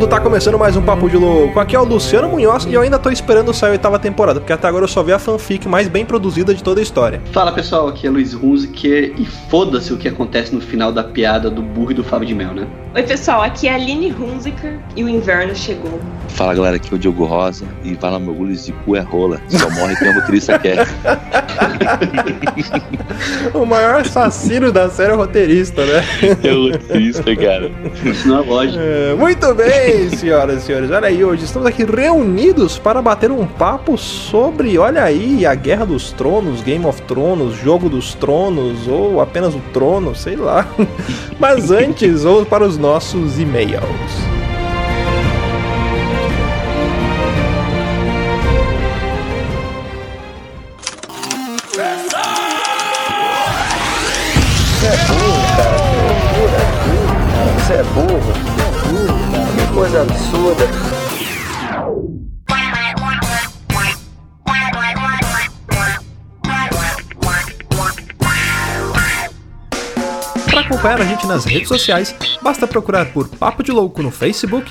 vagabundo! Tá começando mais um Papo de Louco. Aqui é o Luciano Munhoz e eu ainda tô esperando sair a oitava temporada, porque até agora eu só vi a fanfic mais bem produzida de toda a história. Fala pessoal, aqui é Luiz Hunziker e foda-se o que acontece no final da piada do burro e do Fábio de Mel, né? Oi pessoal, aqui é a Aline Hunziker e o inverno chegou. Fala galera, aqui é o Diogo Rosa e lá meu orgulho de cu é rola. Só morre quem a motorista quer. o maior assassino da série é o roteirista, né? É o roteirista, cara. Isso não é lógico. É, muito bem, senhoras e senhores. Olha aí, hoje estamos aqui reunidos para bater um papo sobre, olha aí, a Guerra dos Tronos, Game of Thrones, Jogo dos Tronos ou apenas o Trono, sei lá. Mas antes, vamos para os nossos e-mails. Você é burro, cara. É burro. Coisa absurda. Para acompanhar a gente nas redes sociais, basta procurar por Papo de Louco no Facebook,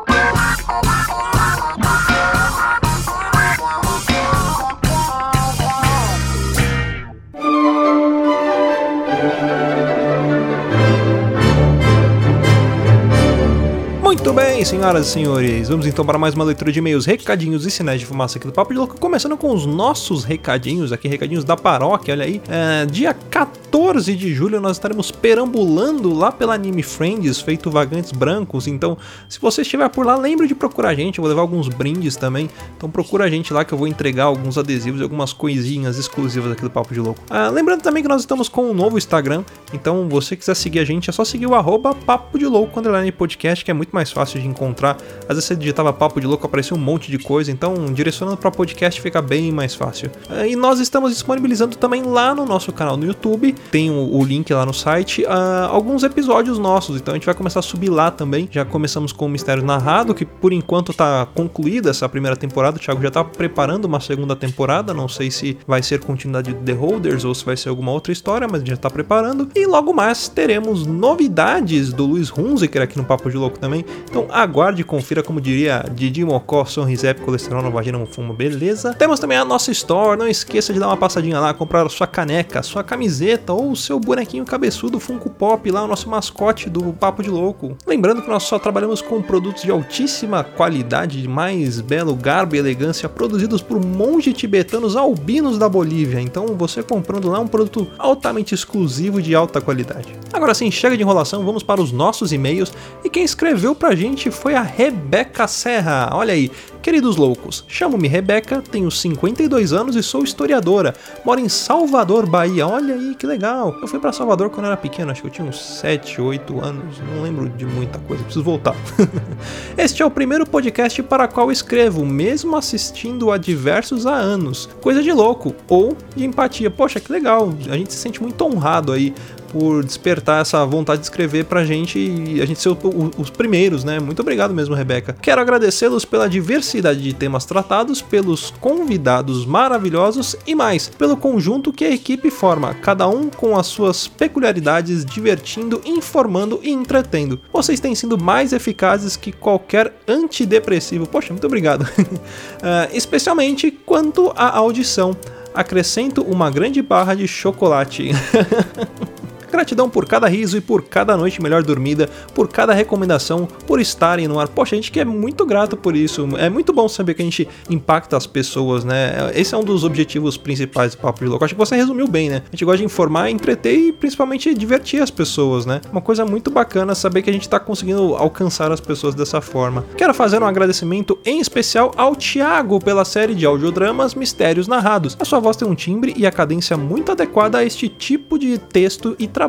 bem, senhoras e senhores, vamos então para mais uma leitura de e-mails, recadinhos e sinais de fumaça aqui do Papo de Louco, começando com os nossos recadinhos aqui, recadinhos da paróquia, olha aí, é, dia 14 de julho nós estaremos perambulando lá pela Anime Friends, feito Vagantes Brancos, então se você estiver por lá, lembre de procurar a gente, eu vou levar alguns brindes também, então procura a gente lá que eu vou entregar alguns adesivos e algumas coisinhas exclusivas aqui do Papo de Louco. Ah, lembrando também que nós estamos com um novo Instagram, então você quiser seguir a gente, é só seguir o arroba Papo de Louco, podcast, que é muito mais fácil de encontrar. Às vezes você digitava papo de louco, aparecia um monte de coisa, então direcionando para podcast fica bem mais fácil. Ah, e nós estamos disponibilizando também lá no nosso canal no YouTube, tem o, link lá no site, uh, alguns episódios nossos, então a gente vai começar a subir lá também. Já começamos com o Mistério Narrado, que por enquanto tá concluída essa primeira temporada, o Thiago já tá preparando uma segunda temporada, não sei se vai ser continuidade de The Holders ou se vai ser alguma outra história, mas já tá preparando. E logo mais teremos novidades do Luiz Hunziker aqui no Papo de Louco também. Então aguarde e confira, como diria Didi Mocó, Sonrisep, colesterol no vagina, fumo, beleza? Temos também a nossa store, não esqueça de dar uma passadinha lá, comprar sua caneca, sua camiseta ou o seu bonequinho cabeçudo Funko Pop lá, o nosso mascote do Papo de Louco. Lembrando que nós só trabalhamos com produtos de altíssima qualidade, de mais belo garbo e elegância, produzidos por monges tibetanos albinos da Bolívia. Então você comprando lá um produto altamente exclusivo de alta qualidade. Agora sim, chega de enrolação, vamos para os nossos e-mails. E quem escreveu pra gente foi a Rebeca Serra. Olha aí, queridos loucos, chamo-me Rebeca, tenho 52 anos e sou historiadora. Moro em Salvador, Bahia. Olha aí que legal. Eu fui para Salvador quando era pequeno, acho que eu tinha uns 7, 8 anos. Não lembro de muita coisa, preciso voltar. este é o primeiro podcast para qual escrevo, mesmo assistindo a diversos há anos. Coisa de louco ou de empatia. Poxa, que legal. A gente se sente muito honrado aí por despertar essa vontade de escrever pra gente e a gente ser os primeiros, né? Muito obrigado mesmo, Rebeca. Quero agradecê-los pela diversidade de temas tratados, pelos convidados maravilhosos e mais, pelo conjunto que a equipe forma, cada um com as suas peculiaridades, divertindo, informando e entretendo. Vocês têm sido mais eficazes que qualquer antidepressivo. Poxa, muito obrigado. uh, especialmente quanto à audição acrescento uma grande barra de chocolate. Gratidão por cada riso e por cada noite melhor dormida, por cada recomendação, por estarem no ar. Poxa, a gente que é muito grato por isso. É muito bom saber que a gente impacta as pessoas, né? Esse é um dos objetivos principais do Papo de Louco. Acho que você resumiu bem, né? A gente gosta de informar, entreter e principalmente divertir as pessoas, né? Uma coisa muito bacana saber que a gente tá conseguindo alcançar as pessoas dessa forma. Quero fazer um agradecimento em especial ao Thiago pela série de audiodramas Mistérios Narrados. A sua voz tem um timbre e a cadência muito adequada a este tipo de texto e trabalho.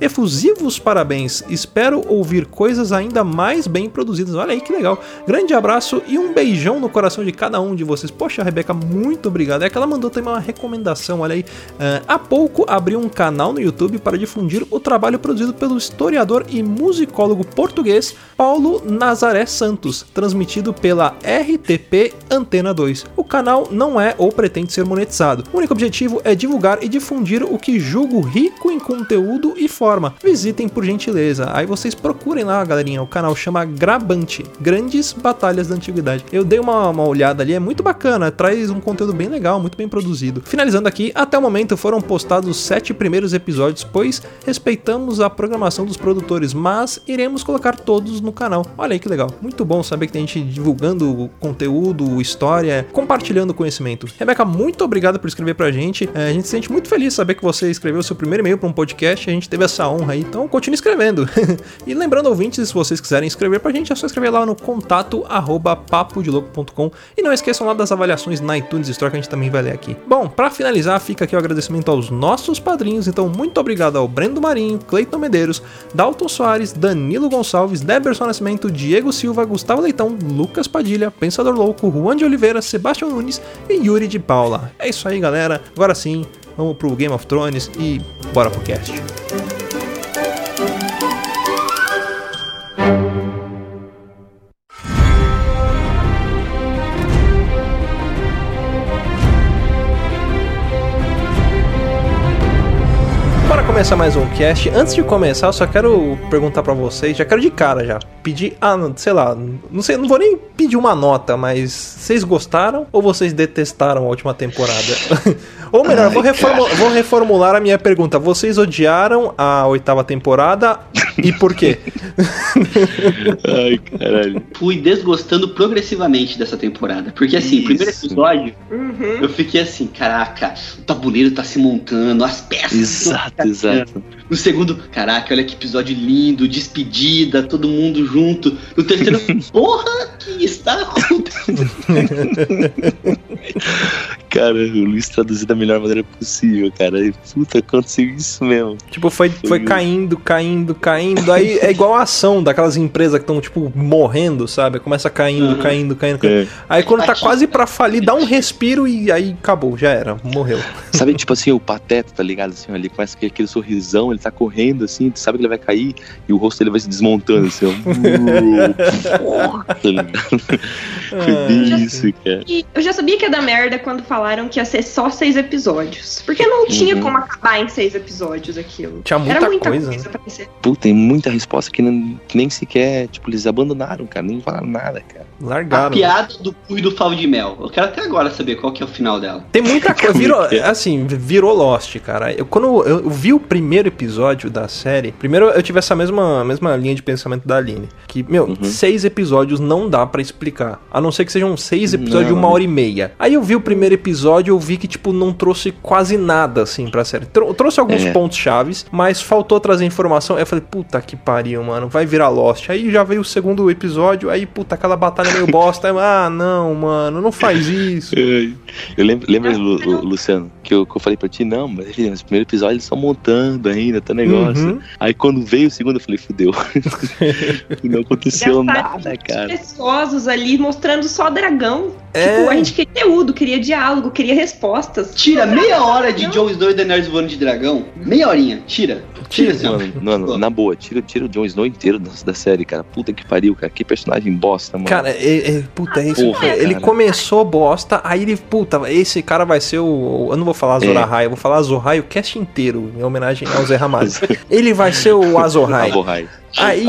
Efusivos parabéns, espero ouvir coisas ainda mais bem produzidas. Olha aí que legal. Grande abraço e um beijão no coração de cada um de vocês. Poxa, Rebeca, muito obrigado. É que ela mandou também uma recomendação, olha aí. Uh, há pouco abriu um canal no YouTube para difundir o trabalho produzido pelo historiador e musicólogo português Paulo Nazaré Santos, transmitido pela RTP Antena 2. O canal não é ou pretende ser monetizado. O único objetivo é divulgar e difundir o que julgo rico em conteúdo e forma. Visitem por gentileza. Aí vocês procurem lá, galerinha. O canal chama Grabante Grandes Batalhas da Antiguidade. Eu dei uma, uma olhada ali, é muito bacana. Traz um conteúdo bem legal, muito bem produzido. Finalizando aqui, até o momento foram postados os sete primeiros episódios, pois respeitamos a programação dos produtores, mas iremos colocar todos no canal. Olha aí que legal. Muito bom saber que tem gente divulgando conteúdo, história, compartilhando conhecimento. Rebeca, muito obrigado por escrever pra gente. É, a gente se sente muito feliz saber que você escreveu seu primeiro e-mail para um podcast. A gente teve essa honra aí, então continue escrevendo. e lembrando, ouvintes, se vocês quiserem escrever pra gente, é só escrever lá no contato arroba e não esqueçam lá das avaliações na iTunes Store que a gente também vai ler aqui. Bom, para finalizar, fica aqui o agradecimento aos nossos padrinhos, então muito obrigado ao Brendo Marinho, Cleiton Medeiros, Dalton Soares, Danilo Gonçalves, Deberson Nascimento, Diego Silva, Gustavo Leitão, Lucas Padilha, Pensador Louco, Juan de Oliveira, Sebastião Nunes e Yuri de Paula. É isso aí, galera. Agora sim, vamos pro Game of Thrones e bora pro cast. começar mais um cast. Antes de começar, eu só quero perguntar para vocês, já quero de cara já, pedir, ah, sei lá, não sei, não vou nem pedir uma nota, mas vocês gostaram ou vocês detestaram a última temporada? ou melhor, Ai, vou, reformu vou reformular a minha pergunta. Vocês odiaram a oitava temporada e por quê? Ai, caralho. Fui desgostando progressivamente dessa temporada, porque assim, Isso. primeiro episódio, uhum. eu fiquei assim, caraca, o tabuleiro tá se montando, as peças. Exato, exato. Exato. No segundo, caraca, olha que episódio lindo, despedida, todo mundo junto. No terceiro, porra, que está acontecendo? cara, o Luiz traduziu da melhor maneira possível, cara. E, puta, aconteceu isso mesmo. Tipo, foi, foi caindo, caindo, caindo. Aí é igual a ação daquelas empresas que estão, tipo, morrendo, sabe? Começa caindo, uhum. caindo, caindo, caindo. É. Aí quando tá quase pra falir, dá um respiro e aí acabou, já era, morreu. Sabe, tipo assim, o pateta, tá ligado? Assim, ali começa aquele sorrisão, ele tá correndo assim, tu sabe que ele vai cair e o rosto ele vai se desmontando assim, ó. Tá Foi bem isso, cara. Eu já sabia que ia dar merda quando falaram que ia ser só seis episódios. Porque não tinha uhum. como acabar em seis episódios aquilo. Tinha muita, Era muita coisa, coisa né? pra ser. Puta, tem muita resposta que, que nem sequer, tipo, eles abandonaram, cara, nem falaram nada, cara. Largaram. A piada do cu e do favo de mel. Eu quero até agora saber qual que é o final dela. Tem muita coisa. Virou, assim, virou Lost, cara. Eu, quando eu vi o primeiro episódio da série, primeiro eu tive essa mesma, mesma linha de pensamento da Aline. Que, meu, uhum. seis episódios não dá para explicar. A não ser que sejam seis episódios não. de uma hora e meia. Aí eu vi o primeiro episódio eu vi que, tipo, não trouxe quase nada, assim, pra série. Trou trouxe alguns é. pontos chaves, mas faltou trazer informação. Eu falei, puta que pariu, mano, vai virar Lost. Aí já veio o segundo episódio, aí, puta, aquela batalha meio bosta. Aí, ah, não, mano, não faz isso. Eu lembro, lembra, Lu, Luciano, que eu, que eu falei pra ti, não, mas nos primeiros episódios eles estão montando ainda, tá negócio. Uhum. Aí quando veio o segundo, eu falei, fudeu. não aconteceu nada, cara. Pessosos ali mostrando só dragão. É. Tipo, a gente queria conteúdo, queria diálogo, queria respostas. Tira meia hora de Jon Snow e Daenerys voando de dragão. Meia horinha, tira. Tira, tira mano, mano, na boa, tira, tira o Jon Snow inteiro da, da, série, cara. Puta que pariu, cara. Que personagem bosta, mano. Cara, é, é, puta, é isso. Porra, ele cara. começou bosta, aí ele, puta, esse cara vai ser o. Eu não vou falar Azor Ahai, eu vou falar Azor Ahai o cast inteiro, em homenagem ao Zé Ramalho. ele vai ser o Azor Aí.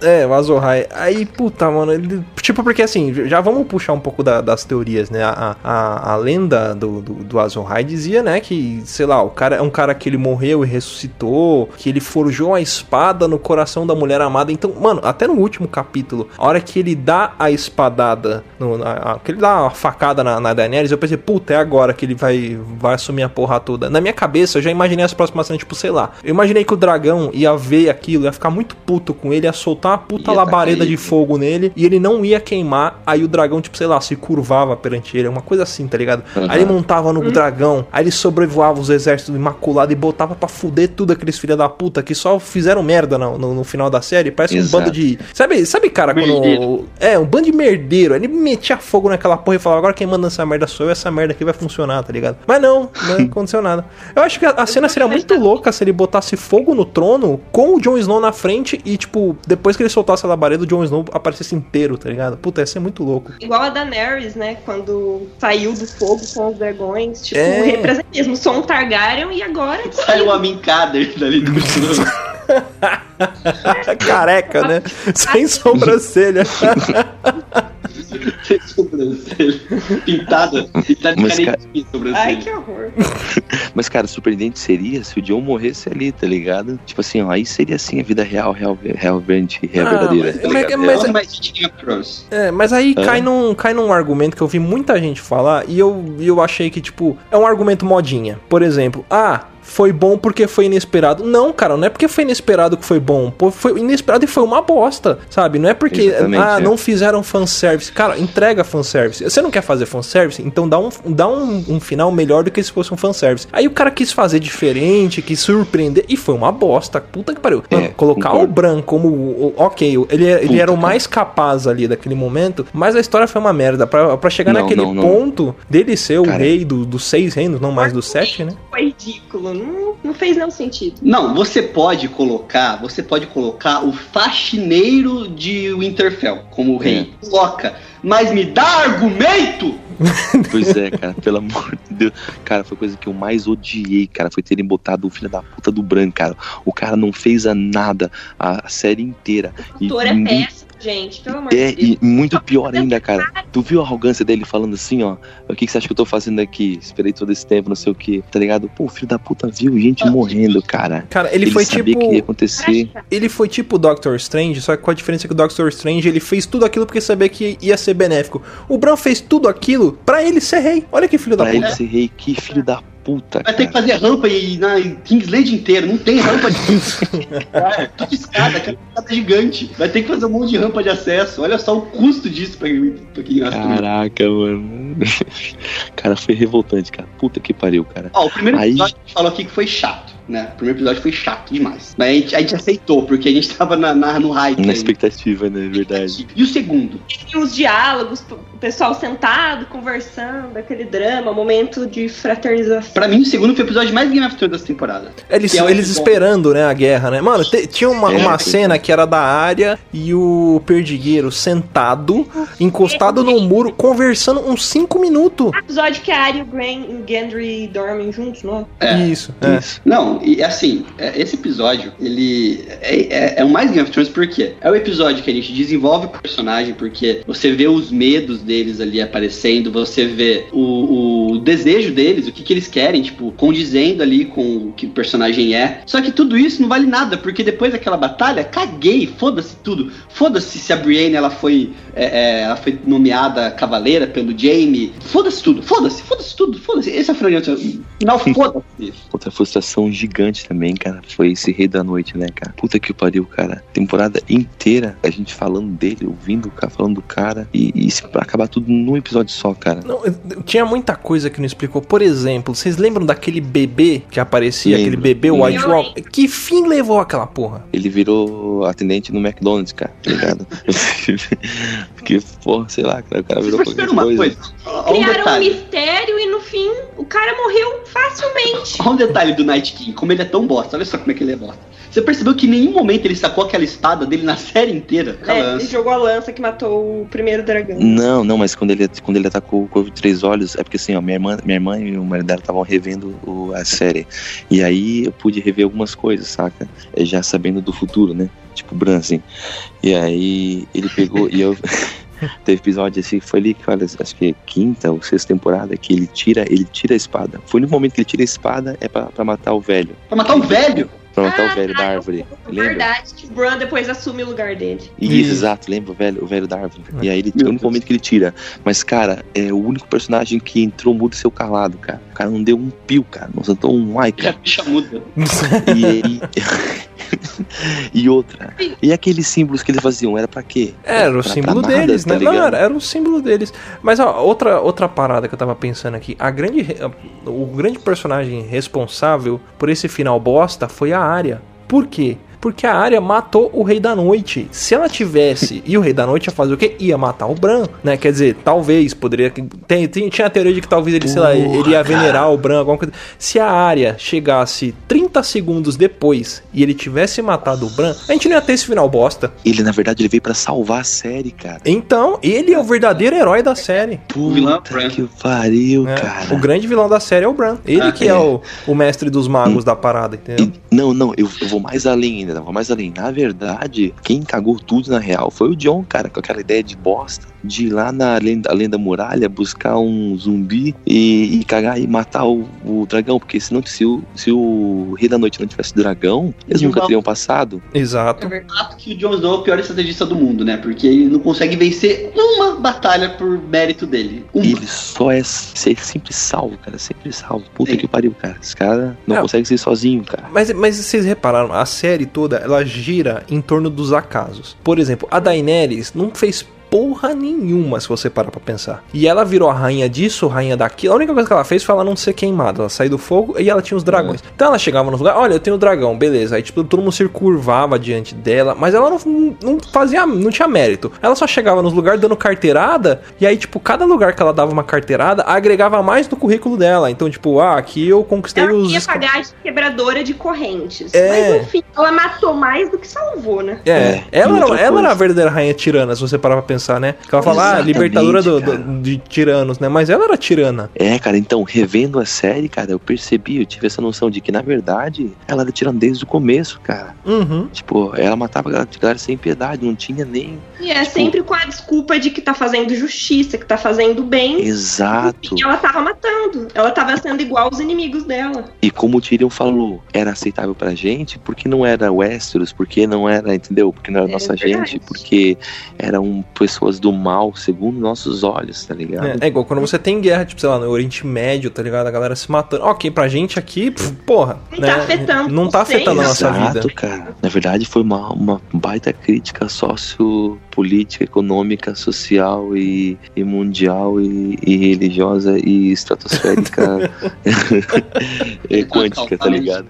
É, o Azorai. Aí, puta, mano, ele. Tipo, porque assim, já vamos puxar um pouco da da, das teorias, né? A, a, a lenda do, do, do Azor dizia, né, que, sei lá, o cara é um cara que ele morreu e ressuscitou, que ele forjou a espada no coração da mulher amada. Então, mano, até no último capítulo, a hora que ele dá a espadada, no, a, a, que ele dá uma facada na, na Daenerys, eu pensei, puta, é agora que ele vai, vai assumir a porra toda. Na minha cabeça, eu já imaginei as próximas cenas, tipo, sei lá. Eu imaginei que o dragão ia ver aquilo, ia ficar muito puto com ele, ia soltar uma puta ia labareda de fogo nele e ele não ia queimar. Aí o dragão, tipo, sei lá, se curvava perante ele, uma coisa assim, tá ligado? Uhum. Aí ele montava no uhum. dragão, aí ele sobrevoava os exércitos imaculados e botava pra fuder tudo aqueles filha da puta que só fizeram merda no, no, no final da série. Parece Exato. um bando de. Sabe, sabe cara, quando. É, um bando de merdeiro. Ele metia fogo naquela porra e falava: agora quem manda essa merda sou eu, essa merda aqui vai funcionar, tá ligado? Mas não, não aconteceu nada. Eu acho que a, a cena seria muito louca se ele botasse fogo no trono com o Jon Snow na frente e, tipo, depois que ele soltasse a labareda, o Jon Snow aparecesse inteiro, tá ligado? Puta, ia ser muito louco. Igual a Daenerys, né? Quando saiu do fogo com os dragões, tipo, é... representa mesmo, sou um Targaryen e agora. Saiu a Minkader dali do Careca, né? Sem sobrancelha. Sobrancelha. Pintada. Pintada Mas, cara... sobrancelha. Ai, que horror. Mas, cara, surpreendente seria se o John morresse ali, tá ligado? Tipo assim, ó, aí seria assim a vida real, real, real, real, real ah, verdadeira. Mas, tá mas, mas, é, mas aí cai, num, cai num argumento que eu vi muita gente falar e eu, eu achei que, tipo, é um argumento modinha. Por exemplo, ah, foi bom porque foi inesperado. Não, cara, não é porque foi inesperado que foi bom. Pô, foi inesperado e foi uma bosta, sabe? Não é porque, Exatamente, ah, é. não fizeram fanservice. Cara, entrega fanservice. Você não quer fazer fanservice? Então dá um, dá um, um final melhor do que se fosse um fanservice. Aí o cara quis fazer diferente, quis surpreender e foi uma bosta. Puta que pariu. Mano, é, colocar concordo. o Bran como o, ok, ele, ele era o mais capaz ali daquele momento, mas a história foi uma merda. Pra, pra chegar não, naquele não, não. ponto dele ser o rei do, dos seis reinos, não mais dos sete, né? Foi ridículo não, não fez nenhum sentido. Não, você pode colocar, você pode colocar o faxineiro de Winterfell como rei. É. Coloca, mas me dá argumento! pois é, cara, pelo amor de Deus. Cara, foi a coisa que eu mais odiei, cara, foi terem botado o filho da puta do branco, cara. O cara não fez a nada a, série inteira. O ator é péssimo gente, pelo amor é, de Deus. E muito pior ainda, cara. Tu viu a arrogância dele falando assim, ó? O que, que você acha que eu tô fazendo aqui? Esperei todo esse tempo, não sei o que, tá ligado? Pô, filho da puta viu gente morrendo, cara. Cara, ele, ele foi tipo. que ia acontecer. Ele foi tipo o Doctor Strange, só que com a diferença que o Doctor Strange ele fez tudo aquilo porque sabia que ia ser benéfico. O Bran fez tudo aquilo pra ele ser rei. Olha que filho pra da puta. Pra ele ser rei, que filho da puta. Vai cara. ter que fazer rampa e na Kingsland inteiro. Não tem rampa de. é, tudo escada, aquela escada gigante. Vai ter que fazer um monte de rampa de acesso. Olha só o custo disso pra, pra quem Caraca, mano. cara, foi revoltante, cara. Puta que pariu, cara. Ó, o primeiro Aí... episódio falou aqui que foi chato né? O primeiro episódio foi chato demais. Mas a gente, a gente aceitou, porque a gente tava na, na no hype. Na aí. expectativa, né? Verdade. E o segundo? E os diálogos, pessoal sentado, conversando, aquele drama, momento de fraternização. Pra mim, o segundo foi o episódio mais Game of Thrones dessa temporada. Eles, é eles esperando, né, a guerra, né? Mano, te, tinha uma, é, uma cena que era da área e o Perdigueiro sentado, encostado no muro, conversando uns 5 minutos. O episódio que a Arya, o Gran e o Gendry dormem juntos, não é? Isso, é. Isso. Não, e assim, é, esse episódio, ele é, é, é o mais Game of Thrones porque é o episódio que a gente desenvolve o personagem, porque você vê os medos deles ali aparecendo, você vê o, o desejo deles, o que, que eles querem, tipo, condizendo ali com o que o personagem é. Só que tudo isso não vale nada, porque depois daquela batalha, caguei, foda-se tudo. Foda-se se a Brienne ela foi, é, é, ela foi nomeada cavaleira pelo Jaime. Foda-se tudo, foda-se, foda-se tudo, foda-se. Esse é o final, foda-se. Outra frustração gigante também, cara, foi esse Rei da Noite, né, cara? Puta que pariu, cara. Temporada inteira, a gente falando dele, ouvindo o cara, falando do cara, e, e acabar tudo num episódio só, cara. Não, tinha muita coisa que não explicou. Por exemplo, vocês lembram daquele bebê que aparecia, Lembro. aquele bebê White Walker? Que fim levou aquela porra? Ele virou atendente no McDonald's, cara, tá ligado? Porque, porra, sei lá, cara, o cara virou qualquer uma coisa. coisa. Criaram um, um mistério e no fim o cara morreu facilmente. Olha um detalhe do Night King como ele é tão bosta. Olha só como é que ele é bosta. Você percebeu que em nenhum momento ele sacou aquela espada dele na série inteira? É, ele jogou a lança que matou o primeiro dragão. Não, não, mas quando ele, quando ele atacou o Corvo de Três Olhos, é porque assim, ó, minha irmã, minha irmã e o marido dela estavam revendo o, a série. E aí eu pude rever algumas coisas, saca? É, já sabendo do futuro, né? Tipo, Bran, assim. E aí ele pegou e eu. Teve episódio assim, foi ali que, olha, acho que é quinta ou sexta temporada, que ele tira, ele tira a espada. Foi no momento que ele tira a espada, é pra, pra matar o velho. Pra matar o velho? Pra matar ah, o velho da árvore. Lembra? Verdade, que o Bran depois assume o lugar dele. Isso, Isso. exato, lembra o velho, o velho da árvore. E aí ele, o único momento que ele tira. Mas, cara, é o único personagem que entrou mudo e seu calado, cara. O cara não deu um pio, cara. Não sentou um ai, cara. Bicha muda. E aí. e outra. E aqueles símbolos que eles faziam, era pra quê? Era, era o símbolo nada, deles, tá né? Não, era, era, o símbolo deles. Mas ó, outra, outra parada que eu tava pensando aqui. A grande, o grande personagem responsável por esse final bosta foi a área. Por quê? Porque a área matou o Rei da Noite. Se ela tivesse, e o Rei da Noite ia fazer o quê? Ia matar o Bran, né? Quer dizer, talvez, poderia. Tem, tem, tinha a teoria de que talvez ele, Porra, sei lá, ele ia venerar o Bran, alguma coisa. Se a área chegasse 30 segundos depois e ele tivesse matado o Bran, a gente não ia ter esse final bosta. Ele, na verdade, ele veio para salvar a série, cara. Então, ele é o verdadeiro herói da série. Puta que pariu, é, cara. O grande vilão da série é o Bran. Ele ah, que é, é o, o mestre dos magos e, da parada, entendeu? E, não, não, eu, eu vou mais além ainda vou mais além. Na verdade, quem cagou tudo na real foi o John, cara, com aquela ideia de bosta de ir lá na lenda, além da muralha buscar um zumbi e, e cagar e matar o, o, dragão, porque senão se o, se o Rei da Noite não tivesse dragão, eles nunca teriam passado. Exato. É verdade que o Jon Snow é o pior estrategista do mundo, né? Porque ele não consegue vencer uma batalha por mérito dele. Uma. Ele só é sempre salvo, cara, sempre salvo. Puta Sim. que pariu, cara. Esse cara não, não consegue ser sozinho, cara. Mas, mas vocês repararam, a série toda toda ela gira em torno dos acasos. Por exemplo, a Daenerys não fez porra nenhuma, se você parar pra pensar. E ela virou a rainha disso, rainha daquilo. A única coisa que ela fez foi ela não ser queimada. Ela saiu do fogo e ela tinha os dragões. É. Então ela chegava no lugar, olha, eu tenho o um dragão, beleza. Aí, tipo, todo mundo se curvava diante dela, mas ela não, não fazia, não tinha mérito. Ela só chegava nos lugares dando carteirada, e aí, tipo, cada lugar que ela dava uma carteirada, agregava mais no currículo dela. Então, tipo, ah, aqui eu conquistei ela os. Ela tinha bagagem quebradora de correntes. É... Mas, enfim, ela matou mais do que salvou, né? É, é. ela, era, ela era a verdadeira rainha tirana, se você parar pra pensar, né? Que ela fala, ah, libertadora do, do, de tiranos, né? Mas ela era tirana. É, cara, então, revendo a série, cara, eu percebi, eu tive essa noção de que, na verdade, ela era tirana desde o começo, cara. Uhum. Tipo, ela matava a galera sem piedade, não tinha nem. E é tipo... sempre com a desculpa de que tá fazendo justiça, que tá fazendo bem. Exato. E ela tava matando. Ela tava sendo igual aos inimigos dela. E como o Tyrion falou, era aceitável pra gente porque não era Westeros, porque não era, entendeu? Porque não era é nossa verdade. gente, porque eram pessoas do mal segundo nossos olhos, tá ligado? É, é, igual quando você tem guerra, tipo, sei lá, no Oriente Médio, tá ligado? A galera se matando. Ok, pra gente aqui, pff, porra. Não tá né? tá afetando. Não tá afetando a nossa Exato, vida. cara. Na verdade, foi uma, uma baita crítica sociopolítica, econômica, social e, e mundial e, e, religiosa e estratosférica e quântica, tá ligado?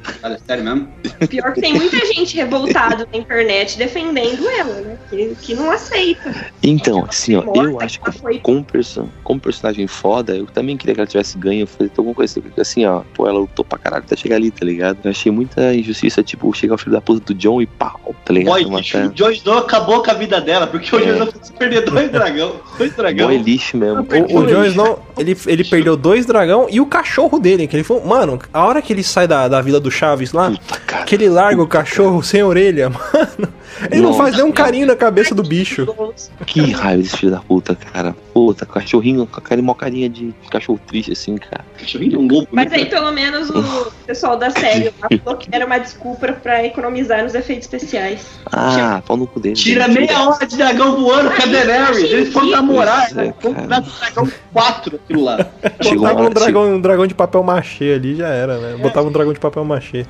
Sério mesmo? Pior que tem muita gente revoltada na internet defendendo ela, né? Que, que não aceita. Então, assim, ó, eu acho que foi... como, perso como personagem foda, eu também queria que ela tivesse ganho, fazer alguma coisa assim, ó, pô, ela lutou pra caralho até chegar ali, tá ligado? Eu achei muita injustiça, tipo, chegar o filho da puta do John e pau, tá ligado? Boy, o John Snow acabou com a vida dela, porque o é. Jon Snow fez perder dois dragão, dois dragão. Boy lixo mesmo. O, o Jon Snow, ele, ele perdeu dois dragão e o cachorro dele, que ele foi, mano, a hora que ele sai da, da vila do Chaves lá, puta, cara, que ele larga puta, o cachorro cara. sem orelha, mano... Ele Nossa, não faz nem um carinho na cabeça do bicho. Que raiva desse filho da puta, cara. Puta, cachorrinho com aquela mocarinha de cachorro triste, assim, cara. Cachorrinho é um lobo. Mas aí, pelo menos, o pessoal da série falou que era uma desculpa pra economizar nos efeitos especiais. Ah, pau no cu dele. Tira meia hora de dragão voando com a Daenerys. Eles foram namorar. É, dragão 4 aquilo lá. Botava um dragão, um dragão de papel machê ali, já era, né? Botava um dragão de papel machê.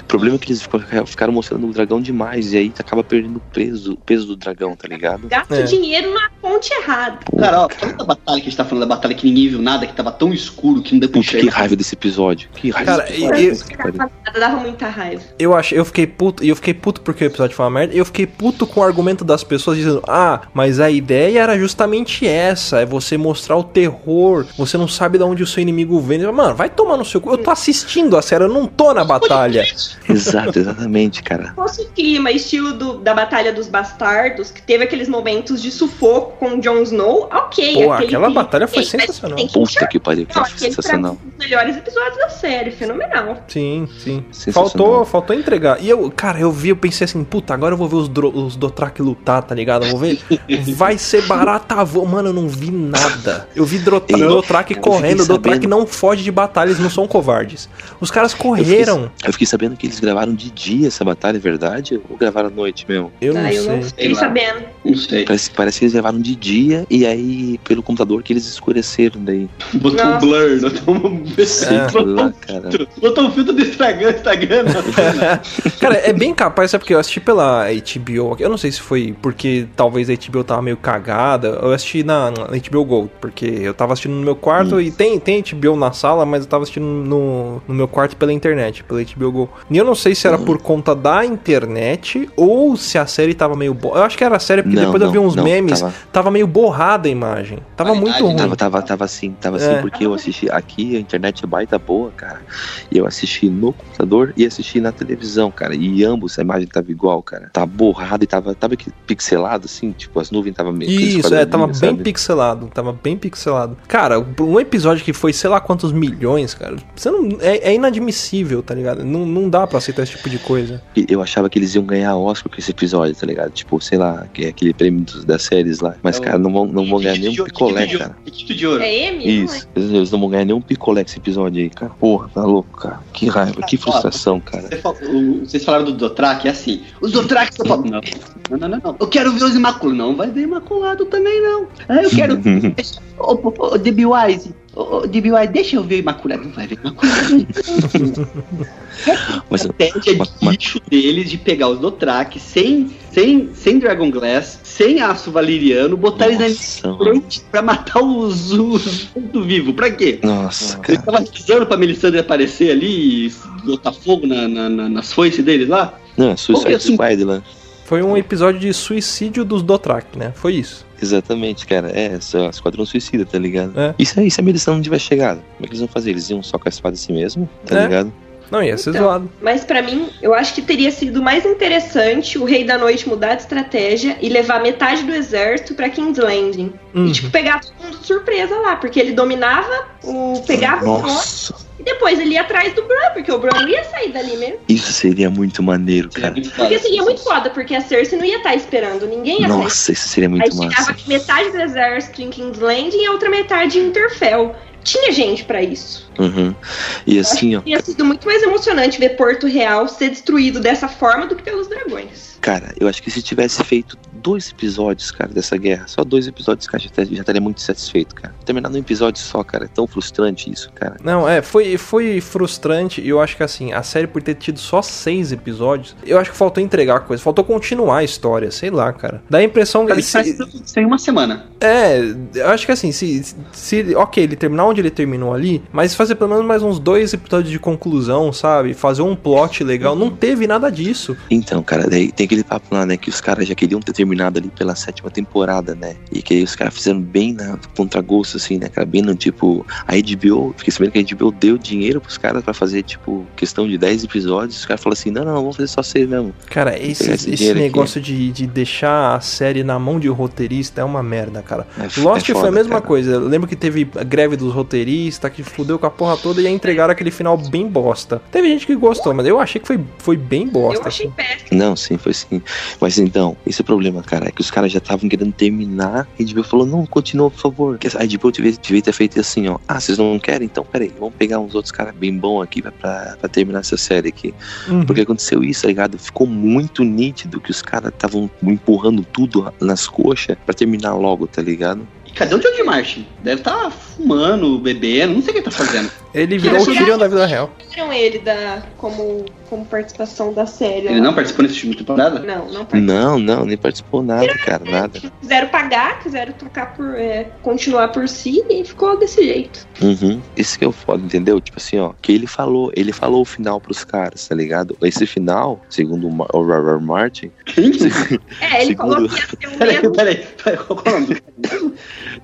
O problema é que eles ficaram mostrando o dragão demais e aí acaba perdendo o peso, o peso do dragão, tá ligado? Gasta é. dinheiro na fonte errada. Cara, ó, da batalha que a gente tá falando, da batalha que ninguém viu nada, que tava tão escuro que não deu pra Puta, que raiva desse episódio. Que raiva Cara, desse episódio. Eu, eu, dava muita raiva. Eu acho, eu fiquei puto, e eu fiquei puto porque o episódio foi uma merda, e eu fiquei puto com o argumento das pessoas dizendo, ah, mas a ideia era justamente essa, é você mostrar o terror, você não sabe de onde o seu inimigo vem. Mano, vai tomar no seu cu. Eu tô assistindo a série, eu não tô na batalha. Exato, exatamente, cara. Fosse o clima, estilo do, da Batalha dos Bastardos, que teve aqueles momentos de sufoco com o Jon Snow, ok. Pô, aquela batalha foi sensacional. Puta que pariu, que sensacional. Um dos melhores episódios da série, fenomenal. Sim, sim. Faltou, faltou entregar. E eu, cara, eu vi, eu pensei assim, puta, agora eu vou ver os, os Dothraki lutar, tá ligado? Eu vou ver. Vai ser barata, mano, eu não vi nada. Eu vi Dothraki correndo, Dothraki não foge de batalha, eles não são covardes. Os caras correram. Eu fiquei, eu fiquei, sabendo que eles gravaram de dia essa batalha, é verdade? Ou gravaram à noite mesmo? Eu não ah, sei. Eu não fiquei sabendo. Não sei. Parece, parece que eles gravaram de dia e aí, pelo computador, que eles escureceram daí. Botou um blur, botou um... É, botou um filtro do Instagram, Instagram. cara, é bem capaz, sabe porque eu assisti pela HBO, eu não sei se foi porque talvez a HBO tava meio cagada, eu assisti na, na HBO Gold, porque eu tava assistindo no meu quarto e tem, tem HBO na sala, mas eu tava assistindo no, no meu quarto pela internet, pela HBO Go. E eu não sei se era por conta da internet ou se a série tava meio. Bo... Eu acho que era a série, porque não, depois não, eu vi uns não, memes, tava... tava... meio borrada a imagem. Tava muito ruim. Tava, tava, tava assim, tava assim, é. porque eu assisti aqui, a internet é baita boa, cara. E eu assisti no computador e assisti na televisão, cara. E ambos a imagem tava igual, cara. Tava borrada e tava, tava pixelado, assim, tipo, as nuvens tava meio. Isso, é, tava sabe? bem pixelado. Tava bem pixelado. Cara, um episódio que foi sei lá quantos milhões, cara. Você não. É, é inadmissível, tá ligado? Não, não dá pra aceitar esse tipo de coisa. Eu achava que eles iam ganhar Oscar com esse episódio, tá ligado? Tipo, sei lá, que é aquele prêmio das séries lá. Mas, é cara, não vão, não vão ganhar nenhum picolé, cara. de ouro. É M? Isso. Eles não vão ganhar nenhum picolé com esse episódio aí, cara. Porra, tá louco, cara. Que raiva, que frustração, cara. Vocês falaram do Dotrak, é assim. Os Dotrak só falam, não, não, não, não. Eu quero ver os Imaculados. Não vai ver Imaculado também, não. Ah, eu quero. Ô, oh, oh, oh, Debbie Wise, Ô, oh, DBY, deixa eu ver Imaculado. Não vai ver Imaculado. mas, estratégia mas, lixo deles de pegar os Dothraki sem, sem, sem Dragon Glass, sem aço valeriano, botar Nossa, eles na frente pra matar os, os do vivo. Pra quê? Nossa, Eles estavam avisando pra Melisandre aparecer ali e botar fogo na, na, na, nas foices deles lá? Não, é Suicide assim, Squad lá. Foi um episódio de suicídio dos Dothraki, né? Foi isso. Exatamente, cara. É, só Esquadrão Suicida, tá ligado? É. Isso aí, se a medição não tiver chegado, como é que eles vão fazer? Eles iam só com a espada assim mesmo, tá é. ligado? Não, ia ser então, zoado. Mas para mim, eu acho que teria sido mais interessante o Rei da Noite mudar de estratégia e levar metade do exército pra King's Landing. Uhum. E, tipo, pegar todo mundo de surpresa lá, porque ele dominava o. pegava Nossa. o e depois ele ia atrás do Bran, porque o Bran não ia sair dali mesmo. Isso seria muito maneiro, cara. Porque seria muito foda, porque a Cersei não ia estar tá esperando, ninguém ia Nossa, sair. isso seria muito Aí massa. Aí chegava metade do exército em King's Landing e a outra metade em Interfell tinha gente para isso. Uhum. E assim, ó. Tinha sido muito mais emocionante ver Porto Real ser destruído dessa forma do que pelos dragões. Cara, eu acho que se tivesse feito dois episódios, cara, dessa guerra, só dois episódios, cara, já, já estaria muito satisfeito, cara. Terminar num episódio só, cara, é tão frustrante isso, cara. Não, é, foi, foi frustrante e eu acho que assim, a série por ter tido só seis episódios, eu acho que faltou entregar coisa, faltou continuar a história, sei lá, cara. Dá a impressão que. Se, sem uma semana. É, eu acho que assim, se, se. Ok, ele terminar onde ele terminou ali, mas fazer pelo menos mais uns dois episódios de conclusão, sabe? Fazer um plot legal. Não teve nada disso. Então, cara, daí tem aquele papo lá, né? Que os caras já queriam ter terminado ali pela sétima temporada, né? E que aí os caras fizeram bem na contragosto, assim, né? Cara, bem no tipo. A HBO, fiquei sabendo que a HBO deu dinheiro pros caras pra fazer, tipo, questão de 10 episódios. Os caras falaram assim: não, não, vamos fazer só seis mesmo. Cara, esse, esse, esse negócio de, de deixar a série na mão de roteirista é uma merda, cara. É, Lost é foda, foi a mesma cara. coisa. Eu lembro que teve a greve dos roteiristas, que fudeu com a porra toda e entregaram aquele final bem bosta. Teve gente que gostou, mas eu achei que foi, foi bem bosta. Eu achei assim. péssimo. Não, sim, foi sim. Mas então, esse é o problema, cara, é que os caras já estavam querendo terminar e a HBO falou, não, continua, por favor. Que a HBO devia, devia ter feito assim, ó. Ah, vocês não querem? Então, peraí, vamos pegar uns outros caras bem bons aqui pra, pra, pra, terminar essa série aqui. Uhum. Porque aconteceu isso, tá ligado? Ficou muito nítido que os caras estavam empurrando tudo nas coxas pra terminar logo, tá ligado? Cadê o George Martin? Deve estar tá fumando, bebendo, não sei o que ele tá fazendo. Ele virou o Tyrion da vida real. Tiram ele da, como, como participação da série. Ele não participou nesse último temporada? Não, não participou. Não, não, nem participou nada, cara, nada. Quiseram pagar, quiseram trocar por. É, continuar por si e ficou desse jeito. Uhum. Isso que é o foda, entendeu? Tipo assim, ó, que ele falou, ele falou o final pros caras, tá ligado? Esse final, segundo o R.R. Martin. é, ele segundo... falou que ia ser o mesmo. Peraí, peraí, peraí, qual é o nome?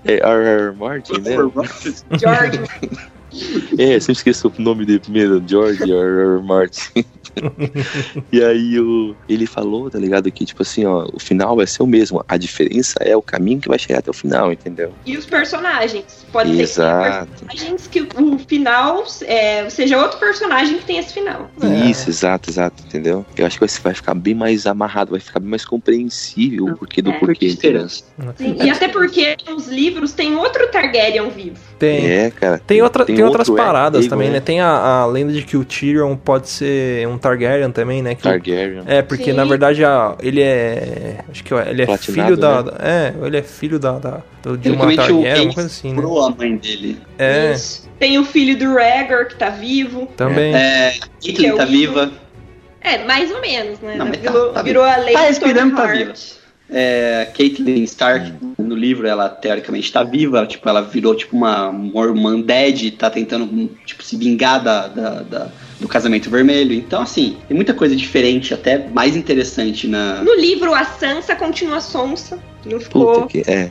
É R.R. Martin, né? George. É, sempre esqueço o nome dele primeiro, George R. R. Martin. e aí o, ele falou, tá ligado? Que, tipo assim, ó, o final vai ser o mesmo. A diferença é o caminho que vai chegar até o final, entendeu? E os personagens. Pode Exato. ser que personagens que o final é, seja outro personagem que tem esse final. Isso, exato, exato, entendeu? Eu acho que vai ficar bem mais amarrado, vai ficar bem mais compreensível o porquê do É. porquê. Sim, e até porque nos livros tem outro Targaryen vivo. Tem. É, cara. Tem, outra, tem, outras outro paradas Aegon, também, né? Tem a, a lenda de que o Tyrion pode ser um Targaryen também, né? Que, Targaryen. é, porque Sim. na verdade a, ele é. Acho que ele é Platinado, filho da. né? da- É, ele é filho da. da do- de uma Targaryen, Ace uma coisa assim, né? A mãe dele. É, Isso. Tem o filho do Rhaegar que tá vivo. também. É, Que Caitlyn é tá viva. É, mais ou menos, né? Não, tá- virou, tá virou a lei Tá respirando, tá Stoneheart. É, Caitlyn Stark, no livro, ela teoricamente tá viva, ela, tipo, ela virou tipo uma, undead e tá tentando tipo, se vingar da, da- da- do casamento vermelho. Então, assim, tem muita coisa diferente, até mais interessante na. No livro, a Sansa continua sonsa. Não ficou. Puta que. É.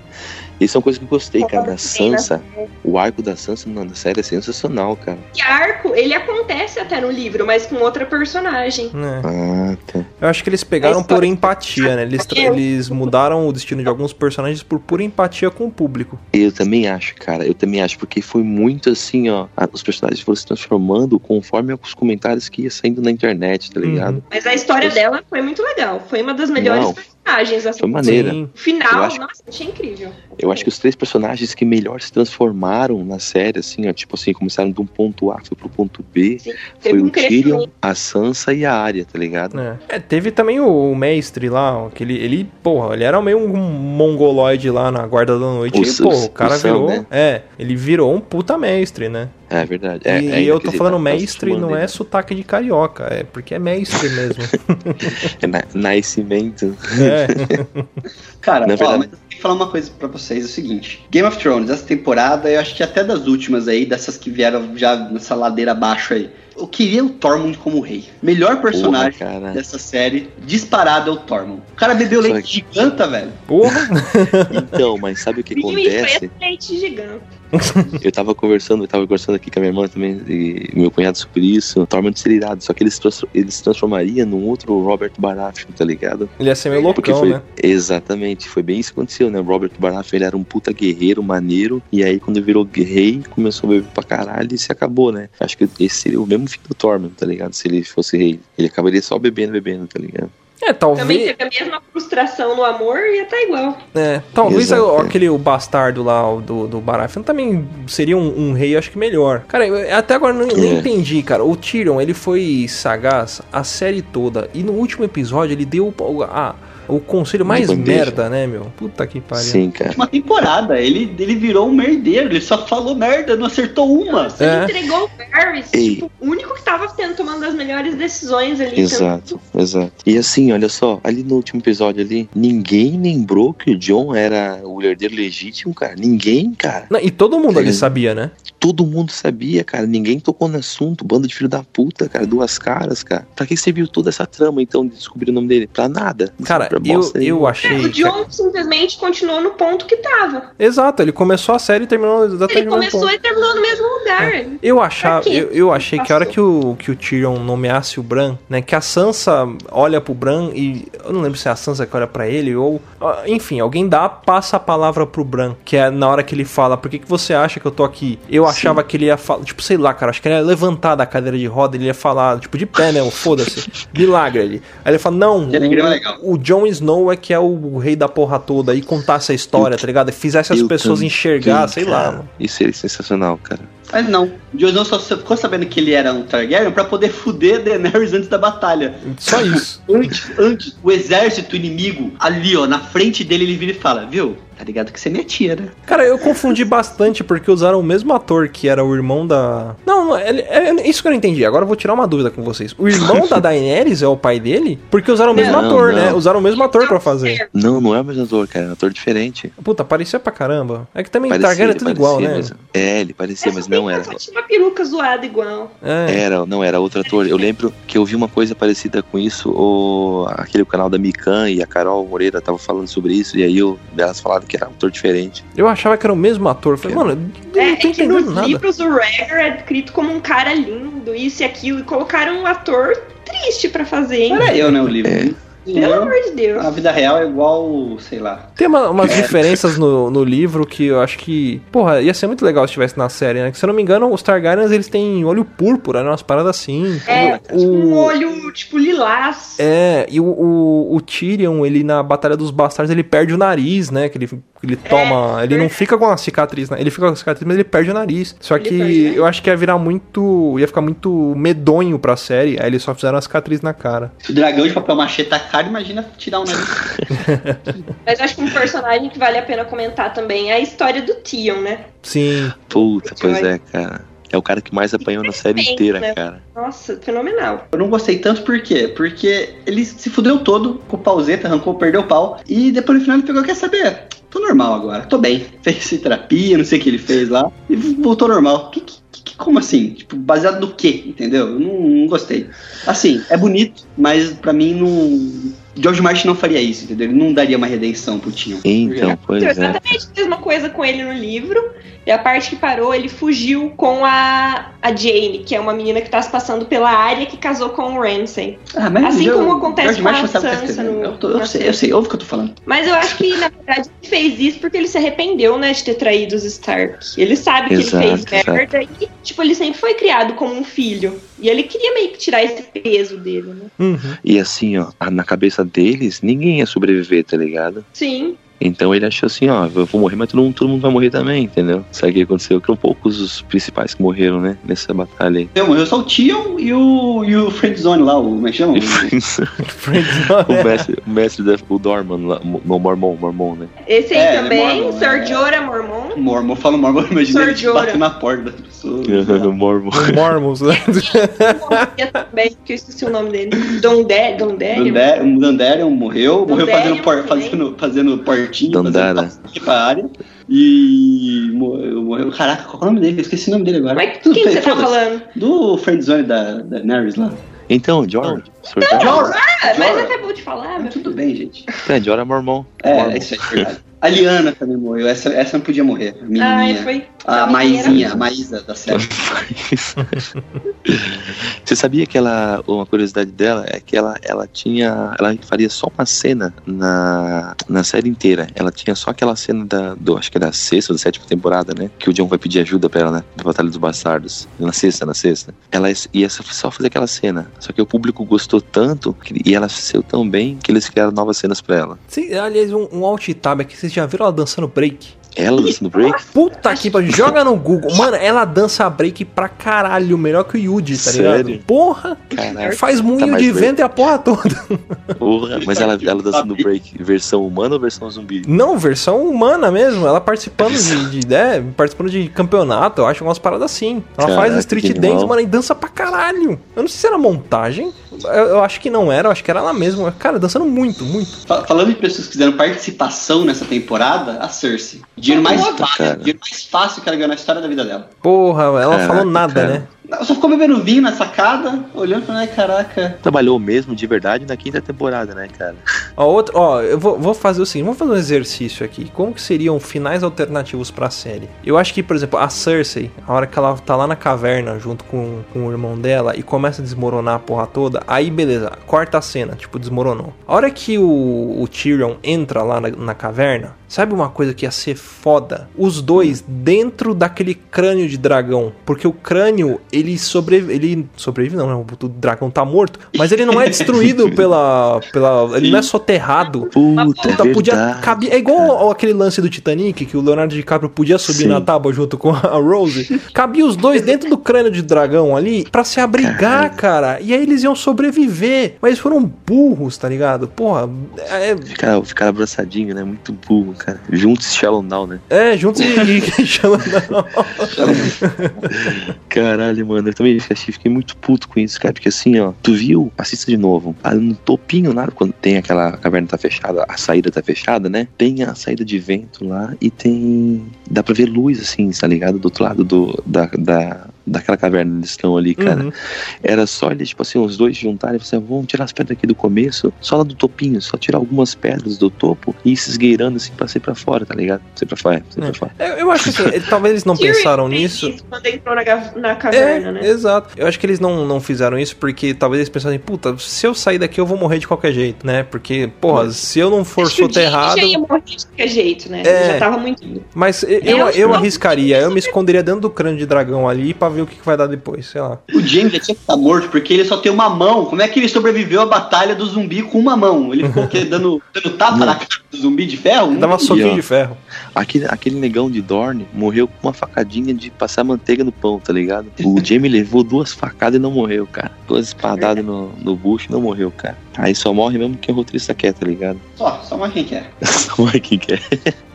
E são coisas que eu gostei, cara. Da Sim, né? Sansa. O arco da Sansa na série é sensacional, cara. Esse arco, ele acontece até no livro, mas com outra personagem. É. Ah, tá. Eu acho que eles pegaram por empatia, né? Eles, eles mudaram o destino de alguns personagens por pura empatia com o público. Eu também acho, cara. Eu também acho, porque foi muito assim, ó. a- Os personagens foram se transformando conforme os comentários que ia saindo na internet, tá ligado? Uhum. Mas a história Nossa. dela foi muito legal. Foi uma das melhores Não, personagens. Assim. Foi maneira. Sim. O final, Eu acho- nossa, achei incrível. Eu acho que os três personagens que melhor se transformaram na série, assim, ó, tipo assim, começaram de um ponto A foi pro ponto B, Sim, foi um o Tyrion, a Sansa e a Arya, tá ligado? É. É, teve também o mestre lá, ó, que ele, ele, porra, ele era meio um mongoloide lá na guarda da noite. O e, pô, o cara o Sam, virou. né? É, ele virou um puta mestre, né? É, verdade. É, e é, eu tô falando tá- mestre, não é sotaque de carioca, é porque é mestre mesmo. É na- nascimento. é. Cara, Na ó, verdade- mas eu tenho que falar uma coisa pra vocês: é o seguinte: Game of Thrones, essa temporada, eu acho que até das últimas aí, dessas que vieram já nessa ladeira abaixo aí, eu queria o Tormund como rei. Melhor personagem Porra, dessa série, disparado é o Tormund. O cara bebeu leite giganta, velho. Porra! Então, mas sabe o que e acontece? preto, leite gigante. Eu tava conversando, eu tava conversando aqui com a minha irmã também e meu cunhado sobre isso. Tormund seria irado, só que ele se, ele se transformaria num outro Robert Baratheon, tá ligado? Ele ia ser meio Porque loucão, foi né? exatamente, foi bem isso que aconteceu, né? O Robert Baratheon ele era um puta guerreiro, maneiro, e aí quando virou rei, começou a beber pra caralho e se acabou, né? Acho que esse seria o mesmo fim do Tormund, tá ligado? Se ele fosse rei, ele acabaria só bebendo, bebendo, tá ligado? É, Também talvez. teve a mesma frustração no amor e ia tá igual. É, talvez Exato, o- aquele o bastardo lá o do, do Baratheon também seria um, um rei, acho que melhor. Cara, eu até agora não, nem É. entendi, cara. O Tyrion, ele foi sagaz a série toda. E no último episódio ele deu o- a, o conselho mais merda, né, meu? Puta que pariu. Sim, cara. Última temporada, ele, ele virou um merdeiro, ele só falou merda, não acertou uma. Você É. entregou o Varys, Ei. tipo, o único que tava tendo, tomando as melhores decisões ali. Exato, exato. E assim, olha só, ali no último episódio ali, ninguém lembrou que o John era o herdeiro legítimo, cara. Ninguém, cara. Não, e todo mundo ali É. sabia, né? Todo mundo sabia, cara. Ninguém tocou no assunto. Bando de filho da puta, cara. Duas caras, cara. Pra que serviu toda essa trama, então, de descobrir o nome dele? Pra nada. Cara, Pra eu, eu nenhuma. O achei. John simplesmente continuou no ponto que tava. Exato, ele começou a série e terminou exatamente Ele no mesmo começou ponto. e terminou no mesmo lugar. Eu achava, eu, eu achei que a hora que o, que o Tyrion nomeasse o Bran, né, que a Sansa olha pro Bran e eu não lembro se é a Sansa que olha pra ele ou, enfim, alguém dá, passa a palavra pro Bran, que é na hora que ele fala, por que, que você acha que eu tô aqui? Eu achava que ele ia falar, tipo, sei lá, cara, acho que ele ia levantar da cadeira de roda, ele ia falar, tipo, de pé, né, o foda-se, milagre ali. Aí ele fala, não, o, o Jon Snow é que é o rei da porra toda e contar essa história, tá ligado? E fizesse as Eu pessoas enxergar, sei lá, cara. mano. Isso seria sensacional, cara. Mas não, o Jon Snow só ficou sabendo que ele era um Targaryen pra poder fuder Daenerys antes da batalha. Só isso. Antes, antes, o exército inimigo ali, ó, na frente dele, ele vira e fala, viu? Tá ligado que você é minha tia, né? Cara, eu confundi bastante porque usaram o mesmo ator que era o irmão da. Não, ele, é isso que eu não entendi. Agora eu vou tirar uma dúvida com vocês. O irmão da Daenerys é o pai dele? Porque usaram o mesmo Não, ator, não. né? Usaram o mesmo ator pra fazer. Não, não é o mesmo ator, cara. É um ator diferente. Puta, parecia pra caramba. É que também Parecia, Targaryen é tudo igual, né? parecia, mas- É, ele parecia, mas não era. Só tinha uma peruca zoada igual. É. Era, não era outro ator. Eu lembro que eu vi uma coisa parecida com isso, o, aquele canal da Mikan e a Carol Moreira tava falando sobre isso, e aí eu, elas falaram que era um ator diferente. Eu achava que era o mesmo ator. Falei, mano, eu É, não tô é que nos nada. livros o Rhaegar é descrito como um cara lindo, isso e aquilo, e colocaram um ator triste pra fazer, hein? Era eu, né, o livro. É. Pelo amor de Deus. A vida real é igual, sei lá. Tem uma- umas diferenças no, no livro que eu acho que. Porra, ia ser muito legal se tivesse na série, né? Que, se eu não me engano, os Targaryens eles têm olho púrpura, né? Umas paradas assim. É, o, tipo um olho, tipo, lilás. É, e o, o, o Tyrion, ele na Batalha dos Bastardos, ele perde o nariz, né? Que ele, ele toma. ele não fica com a cicatriz, né? Ele fica com a cicatriz, mas ele perde o nariz. Só Ele que perde eu acho que ia virar muito. ia ficar muito medonho pra série. Aí eles só fizeram a cicatriz na cara. Se o dragão de papel machê tá caro, imagina tirar um nariz. Mas acho que um personagem que vale a pena comentar também é a história do Tion, né? Sim. Puta, pois é, cara. É o cara que mais apanhou na série inteira, né? cara. Nossa, fenomenal. Eu não gostei tanto por quê? Porque ele se fudeu todo com o pauzeta, arrancou, perdeu o pau. E depois no final ele pegou, quer saber? Tô normal agora, tô bem. Fez terapia, não sei o que ele fez lá. E voltou normal. Que, que, que- como assim? Tipo, baseado no quê? Entendeu? Eu não, não gostei. Assim, é bonito, mas pra mim não. George Martin não faria isso, entendeu? Ele não daria uma redenção pro Tion. Então, pois Então, é. exatamente a mesma coisa com ele no livro. E a parte que parou, ele fugiu com a, a Jane, que é uma menina que tá se passando pela área que casou com o Ramsay. Ah, mas Assim eu- como acontece George com a Martin que tá Sansa no- eu, tô- eu sei, eu sei, ouve o que eu tô falando. Mas eu acho que, na verdade, ele fez isso porque ele se arrependeu, né, de ter traído os Stark. Ele sabe que Exato, ele fez exato. merda e, tipo, ele sempre foi criado como um filho. E ele queria meio que tirar esse peso dele, né? Uhum. E assim, ó, na cabeça deles, ninguém ia sobreviver, tá ligado? Sim. Então ele achou assim, ó, eu vou morrer, mas todo mundo, todo mundo vai morrer também, entendeu? Sabe o que aconteceu? Que foram poucos os principais que morreram, né? Nessa batalha aí. Eu morreu só o Tion e o, e o Friendzone lá, o. Como é que chama? O- o mestre, o mestre da, o Dorman lá, o o Mormon, Mormon, né? Esse aí É, ele é também, é. Jorah Mormon. Mormon, fala Mormon, imagina ele tipo, Sordiora. batendo na porta das pessoas. Mormon. Mormons, né? Também, que eu esqueci o nome dele. Dondé. Dandelion, o Dandelion morreu, morreu fazendo, por, também. fazendo, fazendo portinho, Dandara. fazendo pra área. E morreu, morreu. Caraca, qual é o nome dele? Eu esqueci o nome dele agora. Mas Tudo quem você tá falando? Do Friendzone da, da Nerys lá. Então, Jorah. Sr. Jorah. Jorah! Ah, mas Jorah. acabou de falar, meu Tudo bem, gente. É, Jorah é Mormon. É, Mormon. é isso é verdade. A Liana também morreu. Essa, essa não podia morrer. A Ai, menininha. foi. a a Maisinha, menina- a Maísa da série. Você sabia que ela, uma curiosidade dela é que ela, ela tinha, ela faria só uma cena na, na série inteira. Ela tinha só aquela cena da, do, acho que é da sexta ou da sétima temporada, né? Que o John vai pedir ajuda pra ela, né? Da Batalha dos Bastardos. Na sexta, na sexta. Ela ia só fazer aquela cena. Só que o público gostou tanto que- e ela saiu tão bem que eles criaram novas cenas pra ela. Sim, aliás, um, um alt tab aqui, vocês já viram ela dançando break? Ela dançando break? Puta que pariu, joga no Google. Mano, ela dança break pra caralho, melhor que o Yuji, tá ligado? Sério? Porra, Caraca. faz moinho Tá de vento e a porra toda. Porra, mas ela, ela dançando break, versão humana ou versão zumbi? Não, versão humana mesmo, ela participando de, de né, participando de campeonato, eu acho umas paradas assim. Ela Caraca, faz street dance, mano, e dança pra caralho. Eu não sei se era montagem, eu, eu acho que não era, eu acho que era ela mesma. Cara, dançando muito, muito. Fa- Falando de pessoas que fizeram participação nessa temporada, a Cersei. Dinheiro mais fácil, dinheiro mais fácil que ela ganhou na história da vida dela. Porra, ela Caraca, falou nada, cara. né? Só ficou bebendo vinho na sacada, olhando pra lá, caraca. Trabalhou mesmo de verdade na quinta temporada, né, cara? Ó, outro, ó, eu vou, vou fazer o seguinte, vamos fazer um exercício aqui. Como que seriam finais alternativos pra série? Eu acho que, por exemplo, a Cersei, a hora que ela tá lá na caverna junto com, com o irmão dela e começa a desmoronar a porra toda, aí beleza, corta a cena, tipo, desmoronou. A hora que o, o Tyrion entra lá na, na caverna, sabe uma coisa que ia ser foda? Os dois dentro daquele crânio de dragão, porque o crânio, ele sobrevive, ele sobrevive não, né? o dragão tá morto, mas ele não é destruído pela, pela ele não é soterrado. Puta, é Puta, podia verdade. caber. É igual ao- aquele lance do Titanic, que o Leonardo DiCaprio podia subir Sim. na tábua junto com a Rose. Cabia os dois dentro do crânio de dragão ali pra se abrigar, cara. E aí eles iam sobreviver. Mas foram burros, tá ligado? Porra, é, Ficaram, ficaram abraçadinhos, né? Muito burro, cara. Juntos Shallow Now, né? é juntos e, e chama. não. Caralho, mano. Eu também fiquei, fiquei muito puto com isso, cara. Porque assim, ó, tu viu? Assista de novo. Ali no topinho lá, quando tem aquela caverna tá fechada, a saída tá fechada, né? Tem a saída de vento lá e tem. Dá pra ver luz, assim, tá ligado? Do outro lado do, da, da, daquela caverna eles estão ali, cara. Uhum. Era só eles, tipo assim, os dois juntarem e falar assim, vamos tirar as pedras aqui do começo, só lá do topinho, só tirar algumas pedras do topo e ir se esgueirando assim pra sair pra fora, tá ligado? Sair pra fora, sair pra fora. Eu, eu acho que assim, talvez eles não pensaram nisso. isso Quando entrou na, na caverna, É, né? exato. Eu acho que eles não, não fizeram isso porque talvez eles pensassem, puta, se eu sair daqui eu vou morrer de qualquer jeito, né? Porque, porra, se eu não for Acho que o Jaime soterrado. já ia morrer de qualquer jeito, né? É. Ele já tava muito. Mas eu, eu, Eu eu arriscaria, eu me esconderia dentro do crânio de dragão ali pra ver o que, que vai dar depois, sei lá. O James já tinha que estar morto porque ele só tem uma mão. Como é que ele sobreviveu à batalha do zumbi com uma mão? Ele ficou o quê? dando, dando tapa Não. na cara do zumbi de ferro? Dava soquinho de ferro. Aquele, aquele negão de Dorne morreu com uma facadinha de passar manteiga no pão, tá ligado? O Jamie levou duas facadas e não morreu, cara. Duas espadadas no, no bucho e não morreu, cara. Aí só morre mesmo que o roteirista quer, tá ligado? Só, só mais quem quer. Só morre quem quer.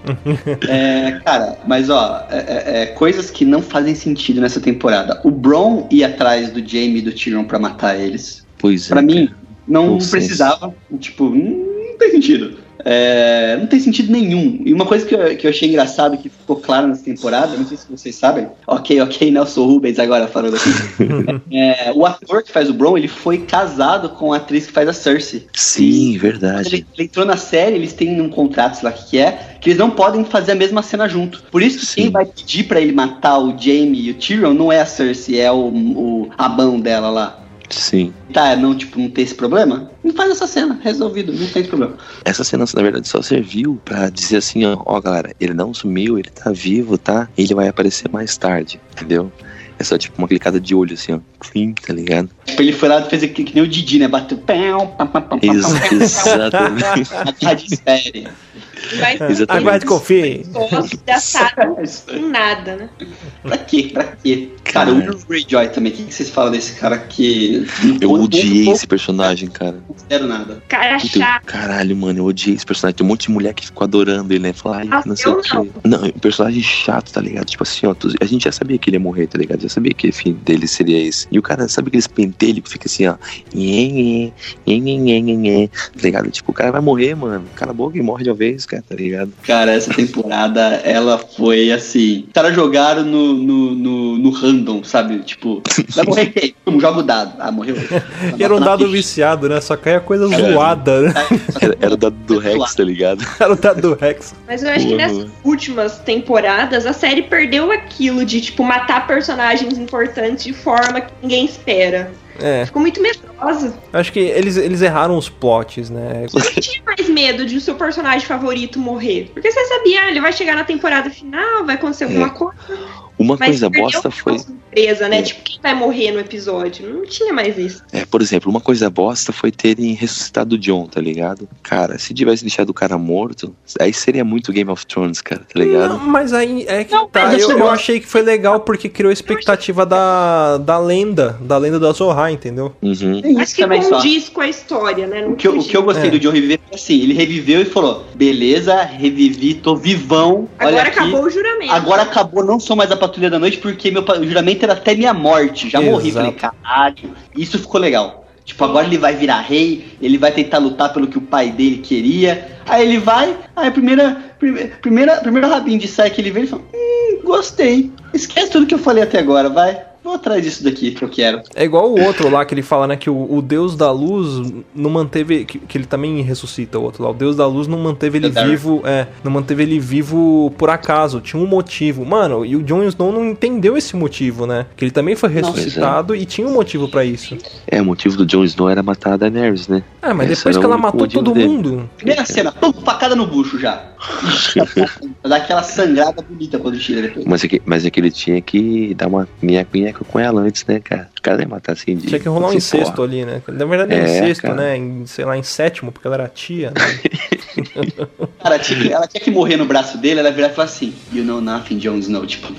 É, cara, mas ó, é, é- é coisas que não fazem sentido nessa temporada. O Bron ia atrás do Jaime e do Tyrion pra matar eles. Pois é. Pra mim, não precisava. Tipo, não tem sentido. É, não tem sentido nenhum. E uma coisa que eu, que eu achei engraçado, que ficou claro nessa temporada, não sei se vocês sabem. Ok, ok, Nelson Rubens agora falando aqui. É, o ator que faz o Bron, ele foi casado com a atriz que faz a Cersei. Sim, Quando verdade. ele, ele entrou na série, eles têm um contrato, sei lá o que que é, que eles não podem fazer a mesma cena junto. Por isso que Sim. quem vai pedir pra ele matar o Jaime e o Tyrion não é a Cersei, é o, o a mão dela lá. Sim. Tá, não, tipo, não tem esse problema? Não faz essa cena, resolvido, não tem problema. Essa cena, na verdade, só serviu pra dizer assim, ó, ó, galera, ele não sumiu, ele tá vivo, tá? Ele vai aparecer mais tarde, entendeu? É só tipo uma clicada de olho assim, ó. Clean, tá ligado? Tipo, ele foi lá e fez aqui, que nem o Didi, né? Bateu. Pão, Ex exatamente. espere. Mas Exatamente. Aguarde, confie. Em nada, né? Pra quê? Pra quê? Cara, o Will Greyjoy também. O que que vocês falam desse cara que. Eu Não odiei não esse personagem, cara. considero nada. Cara chato. caralho, mano, eu odiei esse personagem. Tem um monte de mulher que ficou adorando ele, né? Falar, ai, Ah, não sei eu o quê. Não, um personagem chato, tá ligado? Tipo assim, ó, tu- a gente já sabia que ele ia morrer, tá ligado? Já sabia que o fim dele seria esse. E o cara, sabe aqueles pentelhos que fica assim, ó. Nhê, nhê, nhê, nhê, nhê, nhê, Tá ligado? Tipo, o cara vai morrer, mano. Cala a boca e morre de uma vez, cara, tá ligado? Cara, essa temporada, ela foi assim. Os caras jogaram no, no, no, no random, sabe? Tipo, vai morrer quem? Como joga o dado. Ah, morreu. E era um dado viciado, né? Só caía coisa É. zoada, né? Era, era o dado do Rex, tá ligado? Era o dado do Rex. Mas eu acho que nessas últimas temporadas a série perdeu aquilo de, tipo, matar personagens importantes de forma que ninguém espera. É, Ficou muito medrosa. acho que eles, eles erraram os plots, né? Você não tinha mais medo de o seu personagem favorito morrer. Porque você sabia, ah, ele vai chegar na temporada final, vai acontecer alguma coisa. Uma coisa bosta foi. Surpresa, né? É. Tipo, quem vai morrer no episódio? Não tinha mais isso. É, por exemplo, uma coisa bosta foi terem ressuscitado o John, tá ligado? Cara, se tivesse deixado o cara morto, aí seria muito Game of Thrones, cara, tá ligado? Não, mas aí é que Não, tá. Eu, eu eu achei que foi legal porque criou a expectativa da, da lenda, da lenda da Zohar, entendeu? Uhum. Acho isso que também só. condiz com a história, né? Não O que, eu, o que eu gostei É. do John reviver foi assim: ele reviveu e falou: beleza, revivi, tô vivão. olha Agora aqui. acabou o juramento. Agora acabou, não sou mais a patrulha da noite, porque meu juramento até minha morte. Já morri. Exato. Falei, caralho. Isso ficou legal. Tipo, agora ele vai virar rei, ele vai tentar lutar pelo que o pai dele queria. Aí ele vai, aí a primeira, prime- primeira, primeiro rabinho de saia que ele vê, ele fala, hum, gostei. Esquece tudo que eu falei até agora, vai. Vou atrás disso daqui que eu quero. É igual o outro lá que ele fala, né? Que o, o Deus da Luz não manteve. Que, que ele também ressuscita o outro lá. O Deus da Luz não manteve ele Dark. vivo. É, não manteve ele vivo por acaso. Tinha um motivo. Mano, e o Jon Snow não entendeu esse motivo, né? Que ele também foi Não. ressuscitado e tinha um motivo pra isso. É, o motivo do Jon Snow era matar a Daenerys, né? Ah, mas Esse depois que ela matou todo dele. mundo. Primeira cena, pum, facada no bucho já. Dá aquela sangrada bonita quando tira depois. Mas é, que, mas é que ele tinha que dar uma minha-minha com ela antes, né, cara? O cara ia matar assim de. Tinha que rolar um incesto porra. ali, né? Na verdade é, É, incesto, cara. né? Em, sei lá, em sétimo, porque ela era tia. Né? Cara, tinha que- ela tinha que morrer no braço dele, ela virar e falar assim, you know nothing, Jon Snow. Tipo,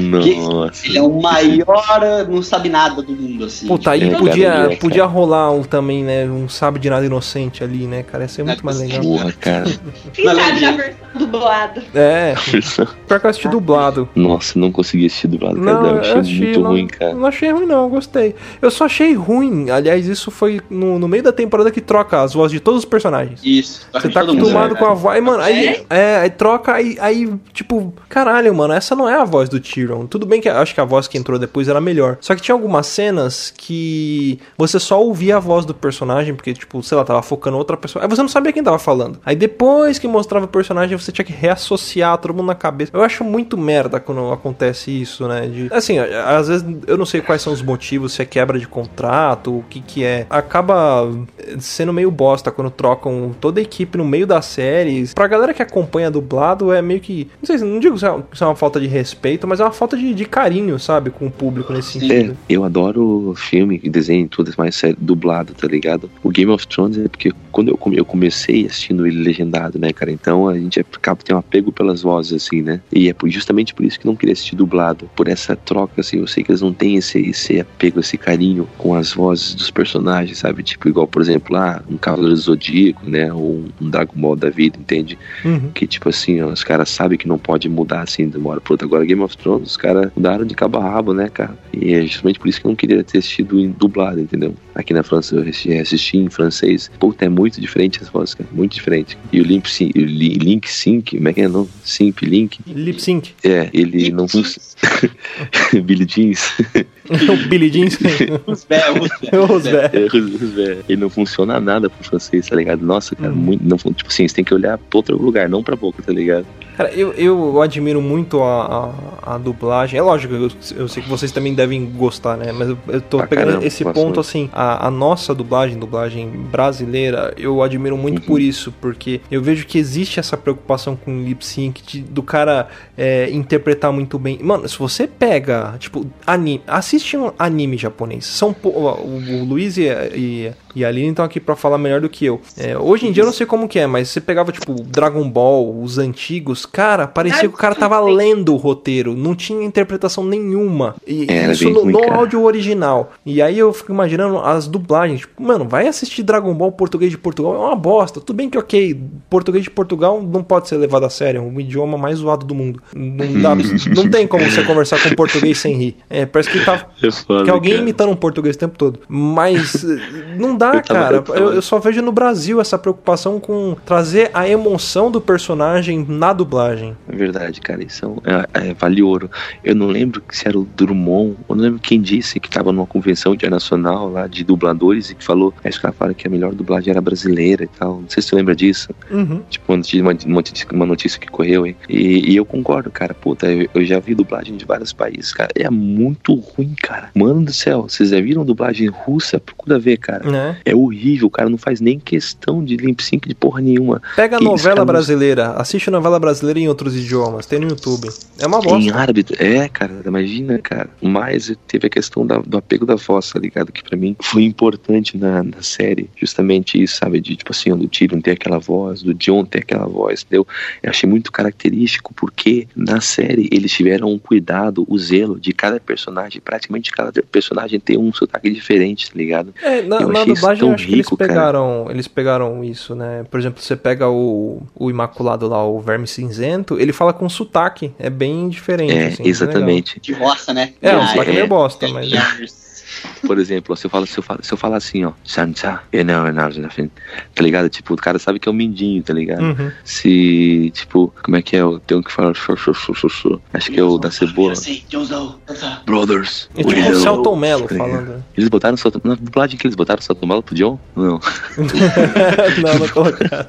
Nossa. ele é o maior, não sabe nada do mundo, assim. Puta, aí É, cara, podia, cara. podia rolar um, também, né? Um sabe de nada inocente ali, né, cara? Ia ser muito mais legal. Porra, cara. Quem sabe na versão dublado. É. Pior que eu assisti dublado. Nossa, não consegui assistir dublado, cara. Não, eu eu achei achei, muito não, ruim, cara. Não achei ruim, não, eu gostei. Eu só achei ruim. Aliás, isso foi no, no meio da temporada que troca as vozes de todos os personagens. Isso. Você tá acostumado com a voz. Aí, mano, aí, é, aí troca, aí, aí, tipo, caralho, mano, essa não é a voz do Tyrion. Tudo bem que acho que a voz que entrou depois era melhor. Só que tinha algumas cenas que você só ouvia a voz do personagem, porque, tipo, sei lá, tava focando outra pessoa. Aí você não sabia quem tava falando. Aí depois que mostrava o personagem, você tinha que reassociar todo mundo na cabeça. Eu acho muito merda quando acontece isso, né? De, assim, às vezes eu não sei quais são os motivos, se é quebra de contrato, o que que é. Acaba sendo meio bosta quando trocam toda a equipe no meio das séries. Pra galera que acompanha dublado, é meio que. Não sei, não digo que isso é uma falta de respeito, mas é uma falta de, de carinho, sabe? Com o público nesse sentido. É, eu adoro filme, desenho, tudo mais série dublado, tá ligado? O Game of Thrones é porque quando eu, come- eu comecei assistindo ele legendado, né, cara? Então a gente acaba tem um apego pelas vozes, assim, né? E é por- justamente por isso que não queria assistir dublado. Por essa troca, assim, eu sei que eles não têm esse, esse apego, esse carinho com as vozes dos personagens, sabe? Tipo, igual, por exemplo, lá, um Cavaleiro do Zodíaco, né? Ou um, um Dragon Ball da vida, entende? Uhum. Que, tipo assim, ó, os caras sabem que não pode mudar assim de uma hora pra outra. Agora, Game of Thrones, os caras mudaram de cabo a rabo, né, cara? E é justamente por isso que eu não queria ter assistido em dublado, entendeu? Aqui na França eu assisti, assisti em francês. Puta, é muito diferente as vozes, cara. Muito diferente. E o Link Sync, o Li- Link Sync, como é que é? Não? Simp Link. Lip sync. É, ele não funciona. Billy Jeans. o Billy Jeans. Os velhos, Os velhos. É, os- os velhos. Ele não funciona nada pro francês, tá ligado? Nossa, cara, Hum. muito. Não, tipo assim, você tem que olhar pra outro lugar, não pra boca, tá ligado? Cara, eu, eu admiro muito a, a, a dublagem. É lógico, eu, eu sei que vocês também devem gostar, né? Mas eu, eu tô Pra pegando caramba, esse ponto muito. assim. A, a nossa dublagem, dublagem brasileira, eu admiro muito Uhum. por isso. Porque eu vejo que existe essa preocupação com o lip sync de- do cara é, interpretar muito bem. Mano, se você pega, tipo, anime, assiste um anime japonês. São o, o Luiz e, e, e a Aline estão aqui pra falar melhor do que eu. É, hoje em dia eu não sei como que é, mas você pegava, tipo, Dragon Ball, os antigos, cara, parecia que o cara tava lendo o roteiro, não tinha interpretação nenhuma. E Era isso no, no áudio original. E aí eu fico imaginando as dublagens. Tipo, mano, vai assistir Dragon Ball português de Portugal, é uma bosta. Tudo bem que, ok, português de Portugal não pode ser levado a sério, é um idioma mais zoado do mundo. Não, dá, não tem como você conversar com português sem rir. É, parece que tá É foda, que alguém cara. imitando um português o tempo todo. Mas eh, não dá, Eu tava- cara. eu Eu, só vejo no Brasil essa preocupação com trazer a emoção do personagem na dublagem. É verdade, cara, isso é, é, vale ouro. Eu não lembro se era o Drummond, eu não lembro quem disse que tava numa convenção internacional lá de dubladores e que falou, acho que ela fala que a melhor dublagem era brasileira e tal. Não sei se você lembra disso. Uhum. Tipo, uma notícia, uma, notícia- que correu aí. E, e eu concordo, cara. Puta, eu, eu já vi dublagem de vários países, cara. É muito ruim, cara. Mano do céu, vocês já viram dublagem russa? Procura ver, cara. Né? É horrível, o cara não faz nem questão de lip sync de porra nenhuma. Pega a novela brasileira, assiste novela brasileira em outros idiomas, tem no YouTube. É uma Em bosta. árabe, é, cara, imagina, cara. Mas teve a questão da- do apego da voz, tá ligado? Que pra mim foi importante na, na série. Justamente isso, sabe? De tipo assim, do Tyrion ter aquela voz, do John ter aquela voz, entendeu? Eu achei muito característico porque na série eles tiveram um cuidado, o zelo de cada personagem. Praticamente cada personagem tem um sotaque diferente, tá ligado? É, na, na dublagem tão eu acho que eles rico, cara. pegaram, eles pegaram isso, né? Por exemplo, você pega o, o Imaculado lá, o Verme Cinzento, ele fala com sotaque, é bem diferente. É, assim, legal. exatamente. De roça, né? É, um Ah, sotaque é. meio bosta, mas. Por exemplo, se eu falar, se eu falar, se eu falar assim, ó, Sansa, não, tá ligado? Tipo, o cara sabe que é um mindinho, tá ligado? Uhum. Se, tipo, como é que é? Eu tenho que xô. acho que é o da cebola. Brothers. É tipo o. Celton Mello Tá falando. Eles botaram Celton, na dublagem que eles botaram Celton Mello pro John? Não. não, não colocaram.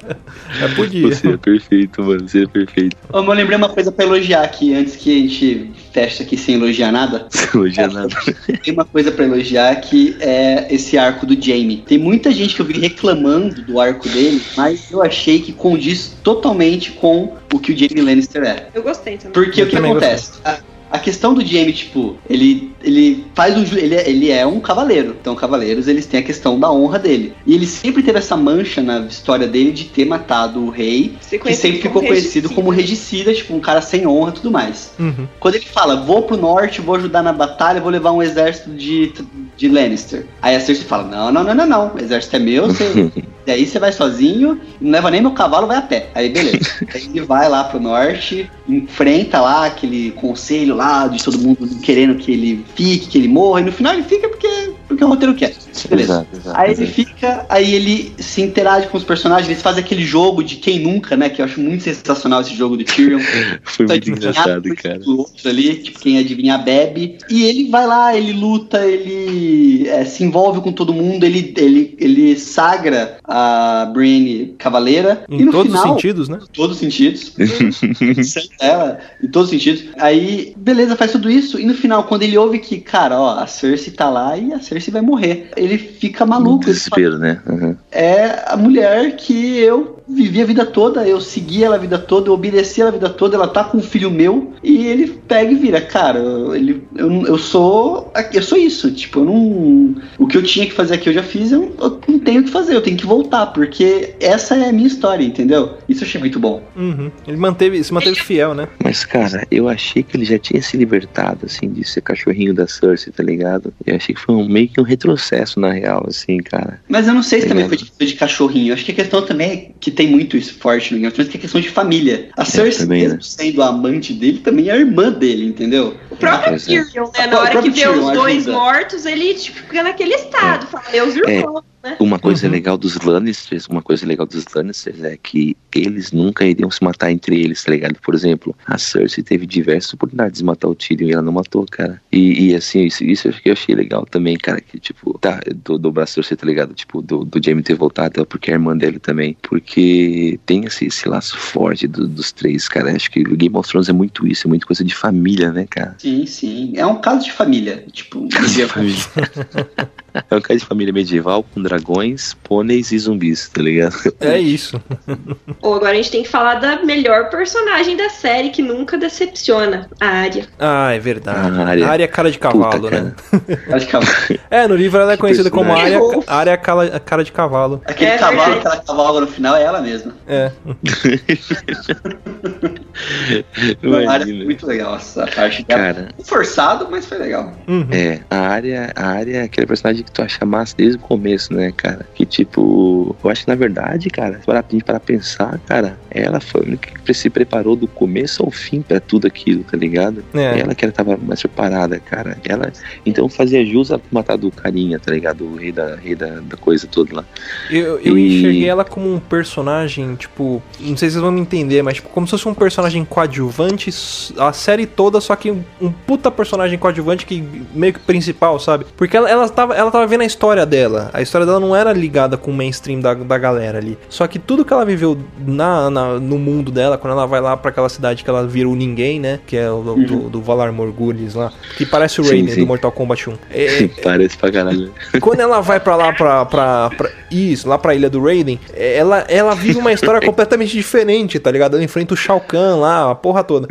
É, podia. Você é perfeito, mano, você é perfeito. Ô, mas eu lembrei uma coisa pra elogiar aqui, antes que a gente feche aqui sem elogiar nada. Você não elogia nada. Tem uma coisa pra elogiar que é esse arco do Jamie. Tem muita gente que eu vi reclamando do arco dele, mas eu achei que condiz totalmente com o que o Jamie Lannister é. Eu gostei também. Porque Eu o que acontece? A, a questão do Jamie, tipo, ele, ele faz o ele, é- ele é um cavaleiro. Então, cavaleiros, eles têm a questão da honra dele. E ele sempre teve essa mancha na história dele de ter matado o rei, Se que sempre ficou como conhecido regicida. como regicida, tipo, um cara sem honra e tudo mais. Uhum. Quando ele fala, vou pro norte, vou ajudar na batalha, vou levar um exército de, de Lannister. Aí a Cersei fala, não, não, não, não, não, o exército é meu, você, Daí você vai sozinho, não leva nem meu cavalo, vai a pé. Aí beleza. Aí ele vai lá pro norte, enfrenta lá aquele conselho lá de todo mundo querendo que ele fique, que ele morra, e no final ele fica porque, porque o roteiro quer. Beleza. Exato, exato, Aí ele fica, aí ele se interage com os personagens, eles fazem aquele jogo de quem nunca, né? Que eu acho muito sensacional esse jogo do Tyrion. Foi muito Adivinhar engraçado, cara. outro ali, tipo, quem adivinhar bebe. E ele vai lá, ele luta, ele é, se envolve com todo mundo, ele, ele, ele sagra a Brienne cavaleira. e Em no todos os final, sentidos, né? em todos os sentidos. ela, em todos os sentidos. Aí, beleza, faz tudo isso. E no final, quando ele ouve que, cara, ó, a Cersei tá lá e a Cersei vai morrer. Ele fica Muito maluco. Ele fala, desespero, né? Uhum. é a mulher que eu vivi a vida toda, eu segui ela a vida toda, eu obedeci ela a vida toda, ela tá com um filho meu, e ele pega e vira, cara, ele, eu, eu sou. Eu sou isso, tipo, eu não. O que eu tinha que fazer aqui eu já fiz, eu, eu não tenho o que fazer, eu tenho que voltar, porque essa é a minha história, entendeu? Isso eu achei muito bom. Uhum. Ele manteve, se manteve fiel, né? Mas, cara, eu achei que ele já tinha se libertado, assim, de ser cachorrinho da Cersei, tá ligado? Eu achei que foi um, meio que um retrocesso, na real, assim, cara. Mas eu não sei se também foi de, de cachorrinho. Eu acho que a questão também é que tem muito isso forte no Game of Thrones, que é questão de família. A Cersei, também, mesmo né? sendo a amante dele, também é a irmã dele, entendeu? O próprio é. Tyrion, né? Na hora que vê os dois mortos, ele tipo, fica naquele estado, fala, meus irmãos, né? Uma coisa Uhum. legal dos Lannisters, uma coisa legal dos Lannisters é que eles nunca iriam se matar entre eles, tá ligado? Por exemplo, a Cersei teve diversas oportunidades de matar o Tyrion e ela não matou, cara. E, e, assim, isso, isso eu que eu achei legal também, cara, que tipo, tá, do, do braço Cersei, tá ligado? Tipo, do, do Jaime ter voltado, é porque é a irmã dele também. Porque tem esse, esse laço forte do- dos três, cara. Acho que o Game of Thrones é muito isso, é muito coisa de família, né, cara? Sim, sim. É um caso de família. Tipo, família. É um caso de família medieval com dragões, pôneis e zumbis, tá ligado? É isso. Ou agora a gente tem que falar da melhor personagem da série que nunca decepciona, a Arya. Ah, é verdade. A Arya. A área é cara de cavalo, Puta, né? cara. acho que É, no livro ela é conhecida como área, personagem. área cala- cara de cavalo. aquele É cavalo verdade. que ela cavalga no final é ela mesma. É. A área muito legal essa parte. Cara, Forçado, mas foi legal. Uhum. é, a área, a área é aquele personagem que tu acha massa desde o começo, né, cara? Que tipo, eu acho que na verdade, cara, para para pensar, cara, ela foi a única que se preparou do começo ao fim pra tudo aquilo, tá ligado? É. Ela que ela tava mais preparada, cara. Ela, então fazia jus a matar do carinha, tá ligado? O rei da, rei da, da coisa toda lá. Eu, eu E- enxerguei ela como um personagem, tipo, não sei se vocês vão me entender, mas tipo, como se fosse um personagem coadjuvante s- a série toda, só que um, um puta personagem coadjuvante que meio que principal, sabe? Porque ela, ela, tava, ela tava vendo a história dela. A história dela não era ligada com o mainstream da, da galera ali. Só que tudo que ela viveu na, na- no mundo dela, quando ela vai lá pra aquela cidade que ela vira o ninguém, né? Que é o do, do, do Valar Morghulis lá, que parece o Sim, Raiden sim. do Mortal Kombat 1. É, Parece pra caralho. quando ela vai pra lá, pra, pra, pra- Isso, lá pra ilha do Raiden, ela, ela vive uma história completamente diferente, tá ligado? Ela enfrenta o Shao Kahn lá, a porra toda.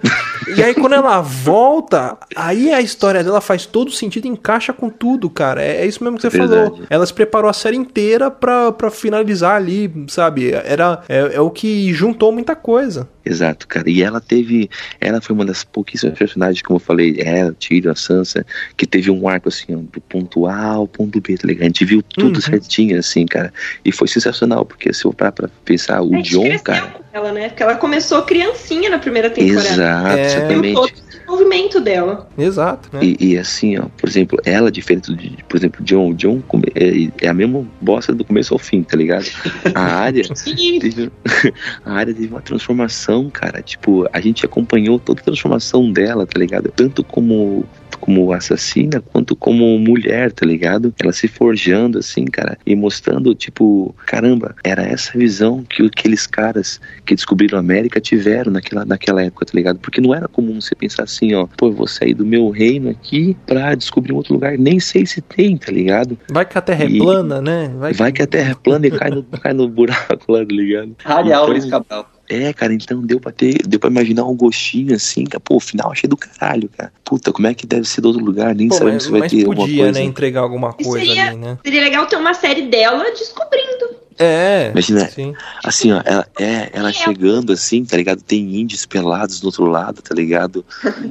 E aí quando ela volta, aí a história dela faz todo sentido e encaixa com tudo, cara. É, é isso mesmo que você Verdade. falou. Ela se preparou a série inteira pra, pra finalizar ali, sabe? Era, é, é o que juntou muita coisa. Exato, cara. E ela teve. Ela foi uma das pouquíssimas personagens, como eu falei, ela, Tyrion, a Sansa, que teve um arco assim, ó, do ponto A ao ponto B, tá ligado? A gente viu tudo Uhum. certinho, assim, cara. E foi sensacional, porque se eu parar pra pensar, o John, cara. com ela, né? Porque ela começou criancinha na primeira temporada. Exato, É. Exatamente. Todo o desenvolvimento dela. Exato, né? E, e assim, ó, por exemplo, ela, diferente de, por exemplo, John, o John é, é a mesma bosta do começo ao fim, tá ligado? A área. Teve, a área teve uma transformação, cara. Tipo, a gente acompanhou toda a transformação dela, tá ligado? Tanto como como assassina quanto como mulher, tá ligado? Ela se forjando assim, cara, e mostrando tipo, caramba, era essa visão que aqueles caras que descobriram a América tiveram naquela, naquela época, tá ligado? Porque não era comum você pensar assim, ó, pô, eu vou sair do meu reino aqui pra descobrir um outro lugar, nem sei se tem, tá ligado? Vai que a Terra é E- plana, né? Vai que a terra é plana e cai no, cai no buraco lá, tá ligado? Área Então- Cabral. É, cara, então deu pra ter, deu pra imaginar um gostinho assim, cara. Pô, o final achei do caralho, cara. Puta, como é que deve ser do outro lugar? Nem Pô, sabemos mas, se vai mas ter alguma podia, coisa. né, entregar alguma coisa seria- ali, né? seria legal ter uma série dela descobrindo. É. Imagina, sim. assim, ó, ela, é, ela chegando assim, tá ligado? Tem índios pelados do outro lado, tá ligado?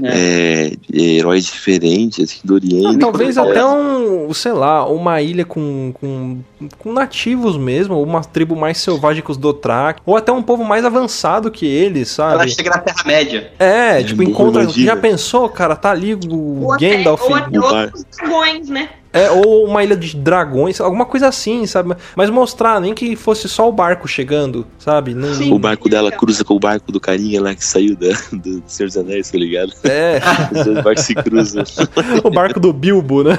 É, heróis diferentes, assim, do Oriente. Não, talvez é. até um, sei lá, uma ilha com, com, com nativos mesmo, uma tribo mais selvagem que os Dothraki, ou até um povo mais avançado que eles, Ela sabe? chega na Terra-média. É, tipo, encontra. imagina. Já pensou, cara? Tá ali o Ou até, Gandalf. ou até o bar. outros dragões, né? É, ou uma ilha de dragões, alguma coisa assim, sabe? Mas mostrar, nem que fosse só o barco chegando, sabe? Não, Sim. O barco dela cruza com o barco do carinha lá que saiu da, do Senhor dos Anéis, tá ligado? É, Os dois barcos se cruzam. o barco do Bilbo, né?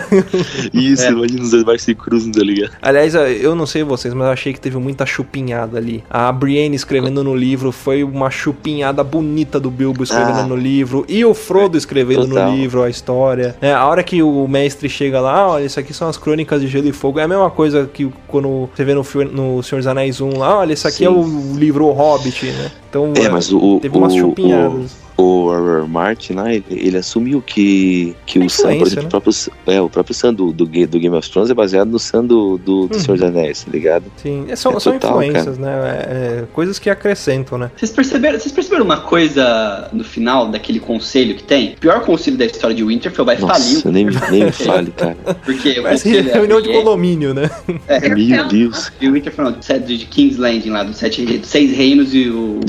Isso, É. imagina os dois barcos se cruzam, tá ligado? Aliás, eu não sei vocês, mas eu achei que teve muita chupinhada ali. A Brienne escrevendo no livro foi uma chupinhada bonita do Bilbo escrevendo Ah. no livro. E o Frodo escrevendo Total. no livro a história. É, a hora que o mestre chega lá, olha, isso aqui são as crônicas de Gelo e Fogo. É a mesma coisa que quando você vê no, filme, no Senhor dos Anéis 1 lá, olha, isso aqui Sim. é o livro O Hobbit, né? Então, É, mas o, teve umas o, chupinhadas. o, o R.R. Martin lá, ele, ele assumiu que, que É o Sam, por exemplo, né? o próprio, é, o próprio Sam do, do, do Game of Thrones é baseado no Sam do, do, do Uhum. Senhor dos Anéis, tá ligado? Sim, é, são, É são total, influências, né? É, é, coisas que acrescentam, né? Vocês perceberam, vocês perceberam uma coisa no final daquele conselho que tem? O pior conselho da história de Winterfell vai falir. Nossa, nem, nem me fale, cara. Porque conselho é reunião de condomínio, né? é, Meu Deus. E o Winterfell, do de King's Landing lá, dos sete, dos seis reinos e o.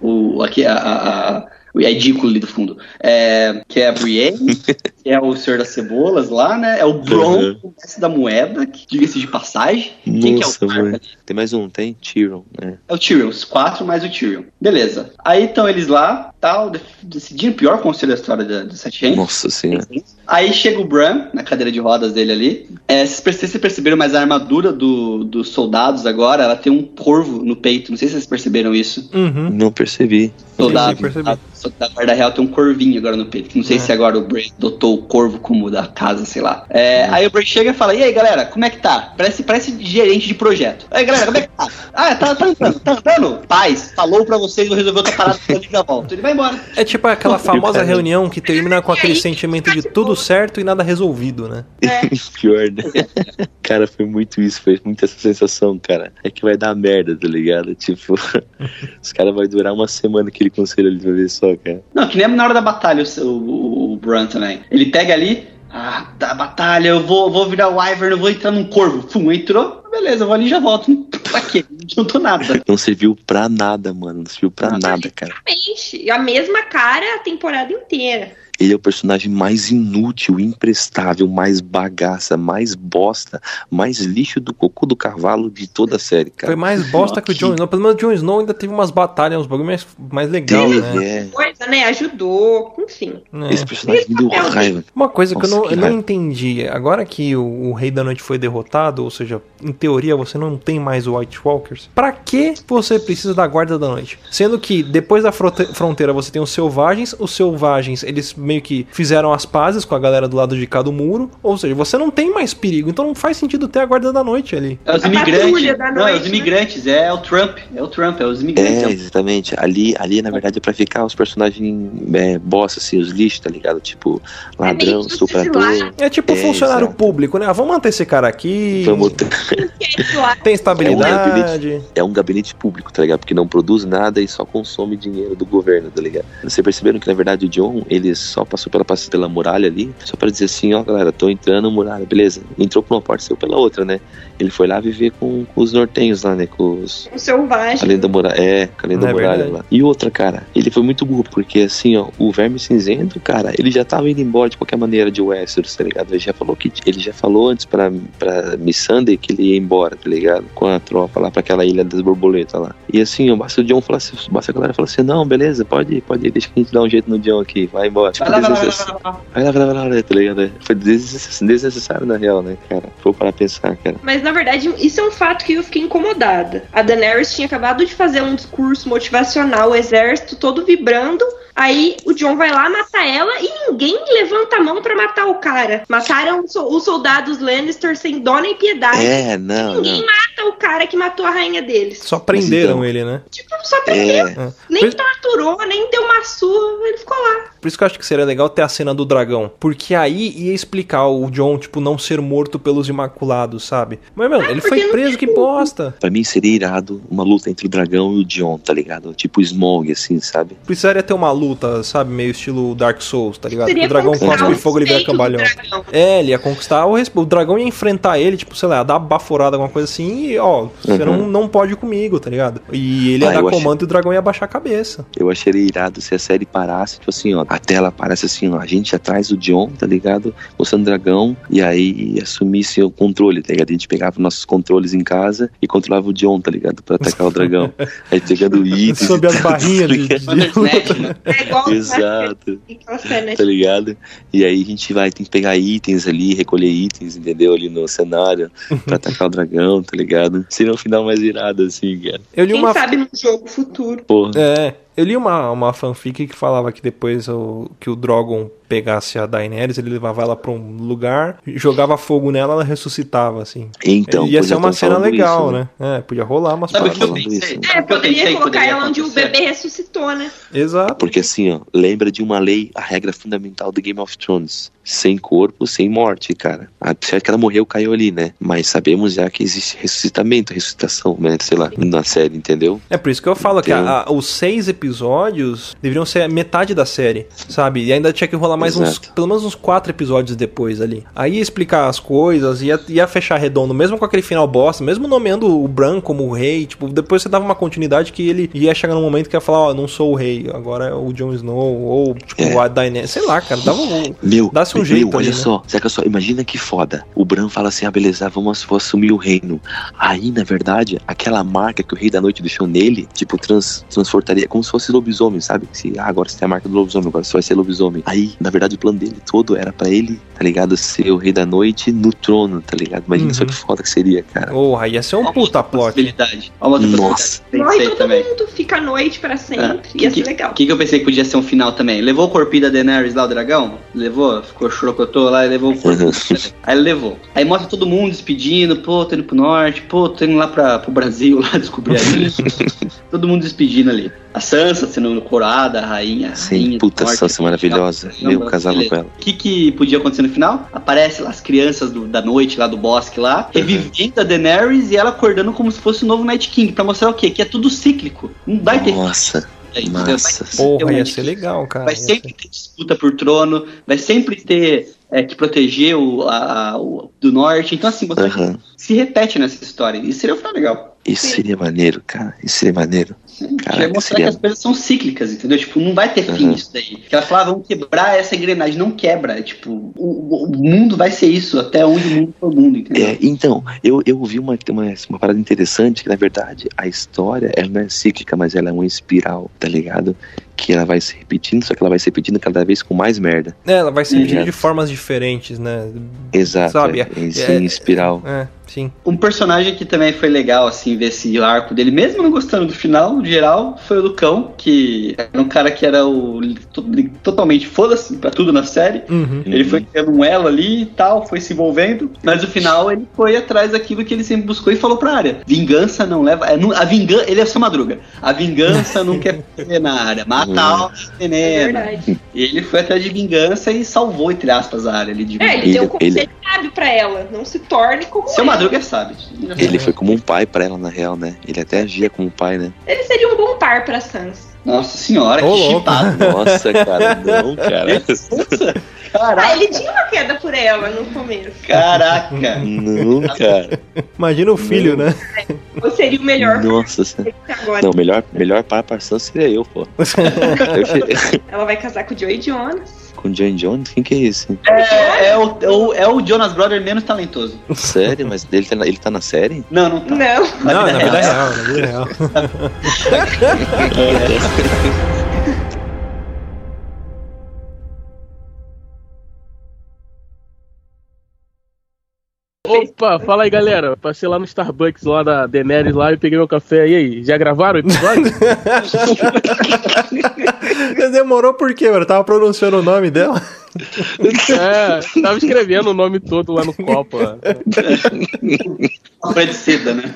o, o aqui, a, a, a- o edículo ali do fundo. É, que é a Brienne, que é o Senhor das Cebolas lá, né? É o Bron, Uhum. o mestre da moeda, que diga-se de passagem. Quem que é Nossa, o ali? Tem mais um, tem? Tyrion, né? É o Tyrion, os quatro mais o Tyrion. Beleza. Aí estão eles lá, tal, de- decidindo o pior conselho da história da- dos Sete Reinos. Nossa senhora. Aí chega o Bran, na cadeira de rodas dele ali. É, vocês perce- vocês perceberam, mas a armadura do- dos soldados agora, ela tem um corvo no peito. Não sei se vocês perceberam isso. Uhum. Não percebi. Soldado, sim, percebi. a- da guarda real tem um corvinho agora no peito. Não sei É. se agora o Bran adotou o corvo como da casa, sei lá. É, Aí o Bran chega e fala: E aí, galera, como é que tá? Parece, parece gerente de projeto. Aí, galera, como é que tá? Ah, tá, tá andando, tá andando? Paz, falou pra vocês, vou resolver outra parada pra já volto. Ele vai embora. É tipo aquela famosa cara. reunião que termina com aquele sentimento de tudo certo e nada resolvido, né? Pior, né? cara, foi muito isso, foi muito essa sensação, cara. É que vai dar merda, tá ligado? Tipo, os caras vai durar uma semana aquele conselho ali pra ver só, cara. Não, que nem na hora da batalha o, o, o Bran também. Ele pega ali, ah, da batalha, eu vou, vou virar o Ivern, eu vou entrar num corvo. Fum, entrou, beleza, eu vou ali e já volto. Pra quê? Não adiantou nada. Não serviu pra nada, mano. Não serviu pra Nada. nada, cara. Exatamente. E a mesma cara a temporada inteira. Ele é o personagem mais inútil, imprestável, mais bagaça, mais bosta, mais lixo do cocô do cavalo de toda a série, cara. Foi mais bosta que o Jon Snow. Pelo menos o Jon Snow ainda teve umas batalhas, uns bagulho mais, mais legal, né? é. Coisa, né? Ajudou, enfim. É. Esse personagem deu raiva. Uma coisa que eu Nossa, não, que eu não entendi, agora que o, o Rei da Noite foi derrotado, ou seja, em teoria você não tem mais o White Walkers, pra que você precisa da Guarda da Noite? Sendo que depois da fronte- fronteira você tem os Selvagens, os Selvagens eles meio que fizeram as pazes com a galera do lado de cá do muro, ou seja, você não tem mais perigo, então não faz sentido ter a Guarda da Noite ali. É os A imigrantes. da Não, é noite, os né? imigrantes, é o Trump. É o Trump, é os imigrantes. É, É exatamente. Ali, ali na verdade, é pra ficar os personagens é, boss, assim, os lixos, tá ligado? Tipo, ladrão, meio que estuprador. É tipo É, funcionário exato. público, né? Ah, vamos manter esse cara aqui. Vamos ter- Tem estabilidade. É um gabinete público, tá ligado? Porque não produz nada e só consome dinheiro do governo, tá ligado? Vocês perceberam que, na verdade, o John, ele só passou pela, pela muralha ali, só pra dizer assim, ó, galera, tô entrando muralha, beleza. Entrou por uma porta, saiu pela outra, né? Ele foi lá viver com, com os nortenhos lá, né? Com os... Um selvagem. Além da muralha, é, com além da É muralha verdade. lá. E outra, cara, ele foi muito burro, porque assim, ó, o Verme Cinzento, cara, ele já tava indo embora de qualquer maneira de Westeros, tá ligado? Ele já falou que ele já falou antes pra, pra Missandei que ele ia embora, tá ligado? Com a tropa lá pra aquela ilha das borboletas lá. E assim, ó, basta o John falar assim, basta a galera falar assim, não, beleza, pode ir, pode ir, deixa que a gente dá um jeito no John aqui, vai embora. Tipo, Vai lá, vai lá, vai lá, vai lá. Vai tá ligado? Foi desnecess- desnecessário na real, né, cara? Vou parar pra pensar, cara. Mas na verdade, isso é um fato que eu fiquei incomodada. A Daenerys tinha acabado de fazer um discurso motivacional, o exército todo vibrando, Aí o John vai lá matar ela e ninguém levanta a mão pra matar o cara. Mataram os soldados Lannister sem dó nem piedade. É, não. Ninguém não. mata o cara que matou a rainha deles. Só prenderam então, ele, né? Tipo, só prendeu. É. Nem Por- torturou, nem deu uma surra, ele ficou lá. Por isso que eu acho que seria legal ter a cena do dragão. Porque aí ia explicar o John, tipo, não ser morto pelos Imaculados, sabe? Mas, mano, ele porque foi preso, que bosta. Pra mim seria irado uma luta entre o dragão e o Dion, tá ligado? Tipo Smog, assim, sabe? Precisaria ter uma luta, sabe? Meio estilo Dark Souls, tá ligado? O dragão cospe o fogo, respeito do cambalhão. É, ele ia conquistar o. O dragão ia enfrentar ele, tipo, sei lá, dar baforada, alguma coisa assim, e ó, você Uhum. não, não pode ir comigo, tá ligado? E ele ia Ah, dar eu achei- comando e o dragão ia baixar a cabeça. Eu acharia irado se a série parasse, tipo assim, ó, a tela aparece assim, ó, a gente atrás do John, tá ligado? Mostrando o dragão, e aí assumisse o controle, tá ligado? A gente pegava nossos controles em casa e controlava o John, tá ligado? Pra atacar o dragão. Aí pegando itens. Sob e as barrinhas tá de, É Exato. tá ligado? E aí a gente vai tem que pegar itens ali, recolher itens, entendeu? Ali no cenário, pra atacar o dragão, tá ligado? Seria um final mais irado, assim, cara. Eu li Quem uma. sabe no jogo futuro. Porra. É, eu li uma, uma fanfic que falava que depois o, que o Drogon pegasse a Daenerys, ele levava ela pra um lugar, jogava fogo nela, ela ressuscitava, assim. Então, Ia ser eu uma cena legal, isso, né? É, podia rolar umas Sabe o que eu pensei? isso. É, que poderia que colocar poderia ela onde o bebê ressuscitou, né? Exato. Porque assim, ó, lembra de uma lei, a regra fundamental do Game of Thrones. Sem corpo, sem morte, cara. Apesar que ela morreu, caiu ali, né? Mas sabemos já que existe ressuscitamento, ressuscitação, né? Sei lá, na série, entendeu? É por isso que eu falo que Entendo. a- a- os seis episódios deveriam ser metade da série, sabe? E ainda tinha que rolar mais uns, pelo menos uns quatro episódios depois ali. Aí ia explicar as coisas, ia, ia fechar redondo, mesmo com aquele final bosta, mesmo nomeando o Bran como o rei, tipo, depois você dava uma continuidade que ele ia chegar num momento que ia falar, ó, não sou o rei, agora é o Jon Snow, ou tipo, É. a Daenerys, sei lá, cara, dava um... Meu, Dá-se um meu, jeito olha ali, né? só, Zeca só, imagina que foda. O Bran fala assim: ah, beleza, vamos, vou assumir o reino. Aí, na verdade, aquela marca que o Rei da Noite deixou nele, tipo, trans, transportaria como se fosse lobisomem, sabe? Se, ah, agora você tem a marca do lobisomem, agora você vai ser lobisomem. Aí, na verdade, o plano dele todo era pra ele, tá ligado? Ser o Rei da Noite no trono, tá ligado? Imagina Uhum. só que foda que seria, cara. Porra, ia ser um Olha puta plot. possibilidade. Olha Nossa. possibilidade. Morre todo também. mundo, fica à noite pra sempre. Ah, Ia que- ser legal. O que, que eu pensei que podia ser um final também? Levou o corpinho da Daenerys lá, o dragão? Levou? Ficou chorocotô lá e levou o corpo. Aí ele levou. Aí mostra todo mundo despedindo, pô, tô indo pro norte, pô, tô indo lá pra, pro Brasil lá descobrir a ilha. todo mundo despedindo ali. A Sansa sendo coroada, a rainha. Sim, rainha puta, norte, Sansa maravilhosa. Não, Eu casava beleza. com ela. O que, que podia acontecer no final? Aparece lá as crianças do- da noite lá do bosque lá, revivendo a Daenerys e ela acordando como se fosse o novo Night King, pra mostrar o quê? Que é tudo cíclico. Não vai ter Nossa? Vai massa. ter Porra, ia ser legal, cara. Vai ia sempre ser- ter disputa por trono, vai sempre ter é, que proteger o, a- o do norte. Então, assim, você Aham. se repete nessa história. Isso seria um final legal. Isso seria maneiro, cara. Isso seria maneiro. Caraca, já mostrar seria- que as coisas são cíclicas, entendeu? Tipo, não vai ter fim Uhum. isso daí. Que ela falava, vamos quebrar essa engrenagem. Não quebra. Tipo, o, o mundo vai ser isso até onde o mundo for o mundo, entendeu? É, então, eu, eu vi uma, uma, uma parada interessante que, na verdade, a história ela não é cíclica, mas ela é uma espiral, tá ligado? Que ela vai se repetindo, só que ela vai se repetindo cada vez com mais merda. É, ela vai se repetindo Uhum. de formas diferentes, né? Exato. Sabe, é, é- sim, espiral. É, sim. Um personagem que também foi legal, assim, ver esse arco dele, mesmo não gostando do final, geral, foi o Lucão, que era um cara que era o to- totalmente foda-se pra tudo na série. Uhum. Ele foi criando um elo ali e tal, foi se envolvendo, mas no final ele foi atrás daquilo que ele sempre buscou e falou pra área: vingança não leva. é, a vingança. Ele é sua madruga. A vingança não quer ver na área. Mata Hum. a É veneno. verdade. E ele foi atrás de vingança e salvou, entre aspas, a área ali de É, vingança. ele deu um Ele- conselho sábio pra ela. Não se torne como Seu ela. madruga é sábio. Ele foi como um pai pra ela, na real, né? Ele até agia como um pai, né? Ele seria um bom par pra Sans. Nossa senhora, Ô, que louco. chipado. Nossa, cara, não, cara. Nossa, Ah, Caraca, ele tinha uma queda por ela no começo. caraca. Não, cara. Imagina o filho, né? Ou seria o melhor Nossa agora. Não, melhor, melhor par parção seria eu, pô. Ela vai casar com o Joey Jonas. Com o John Jones? Quem que é esse? É, é o, é, o, é o Jonas Brother menos talentoso. Sério? Mas ele tá na, ele tá na série? Não, não tá. Não. Não, vida na vida real. real, na vida real. Opa, fala aí, galera. Passei lá no Starbucks lá da Daenerys lá e peguei meu café. E aí, já gravaram o episódio? Demorou por quê, mano? Tava pronunciando o nome dela? É, tava escrevendo o nome todo lá no copo. Lá. Foi de seda, né?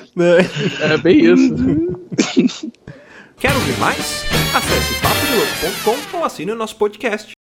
É, bem isso. Quer ouvir mais? Acesse papodelouco.com ou assine o nosso podcast.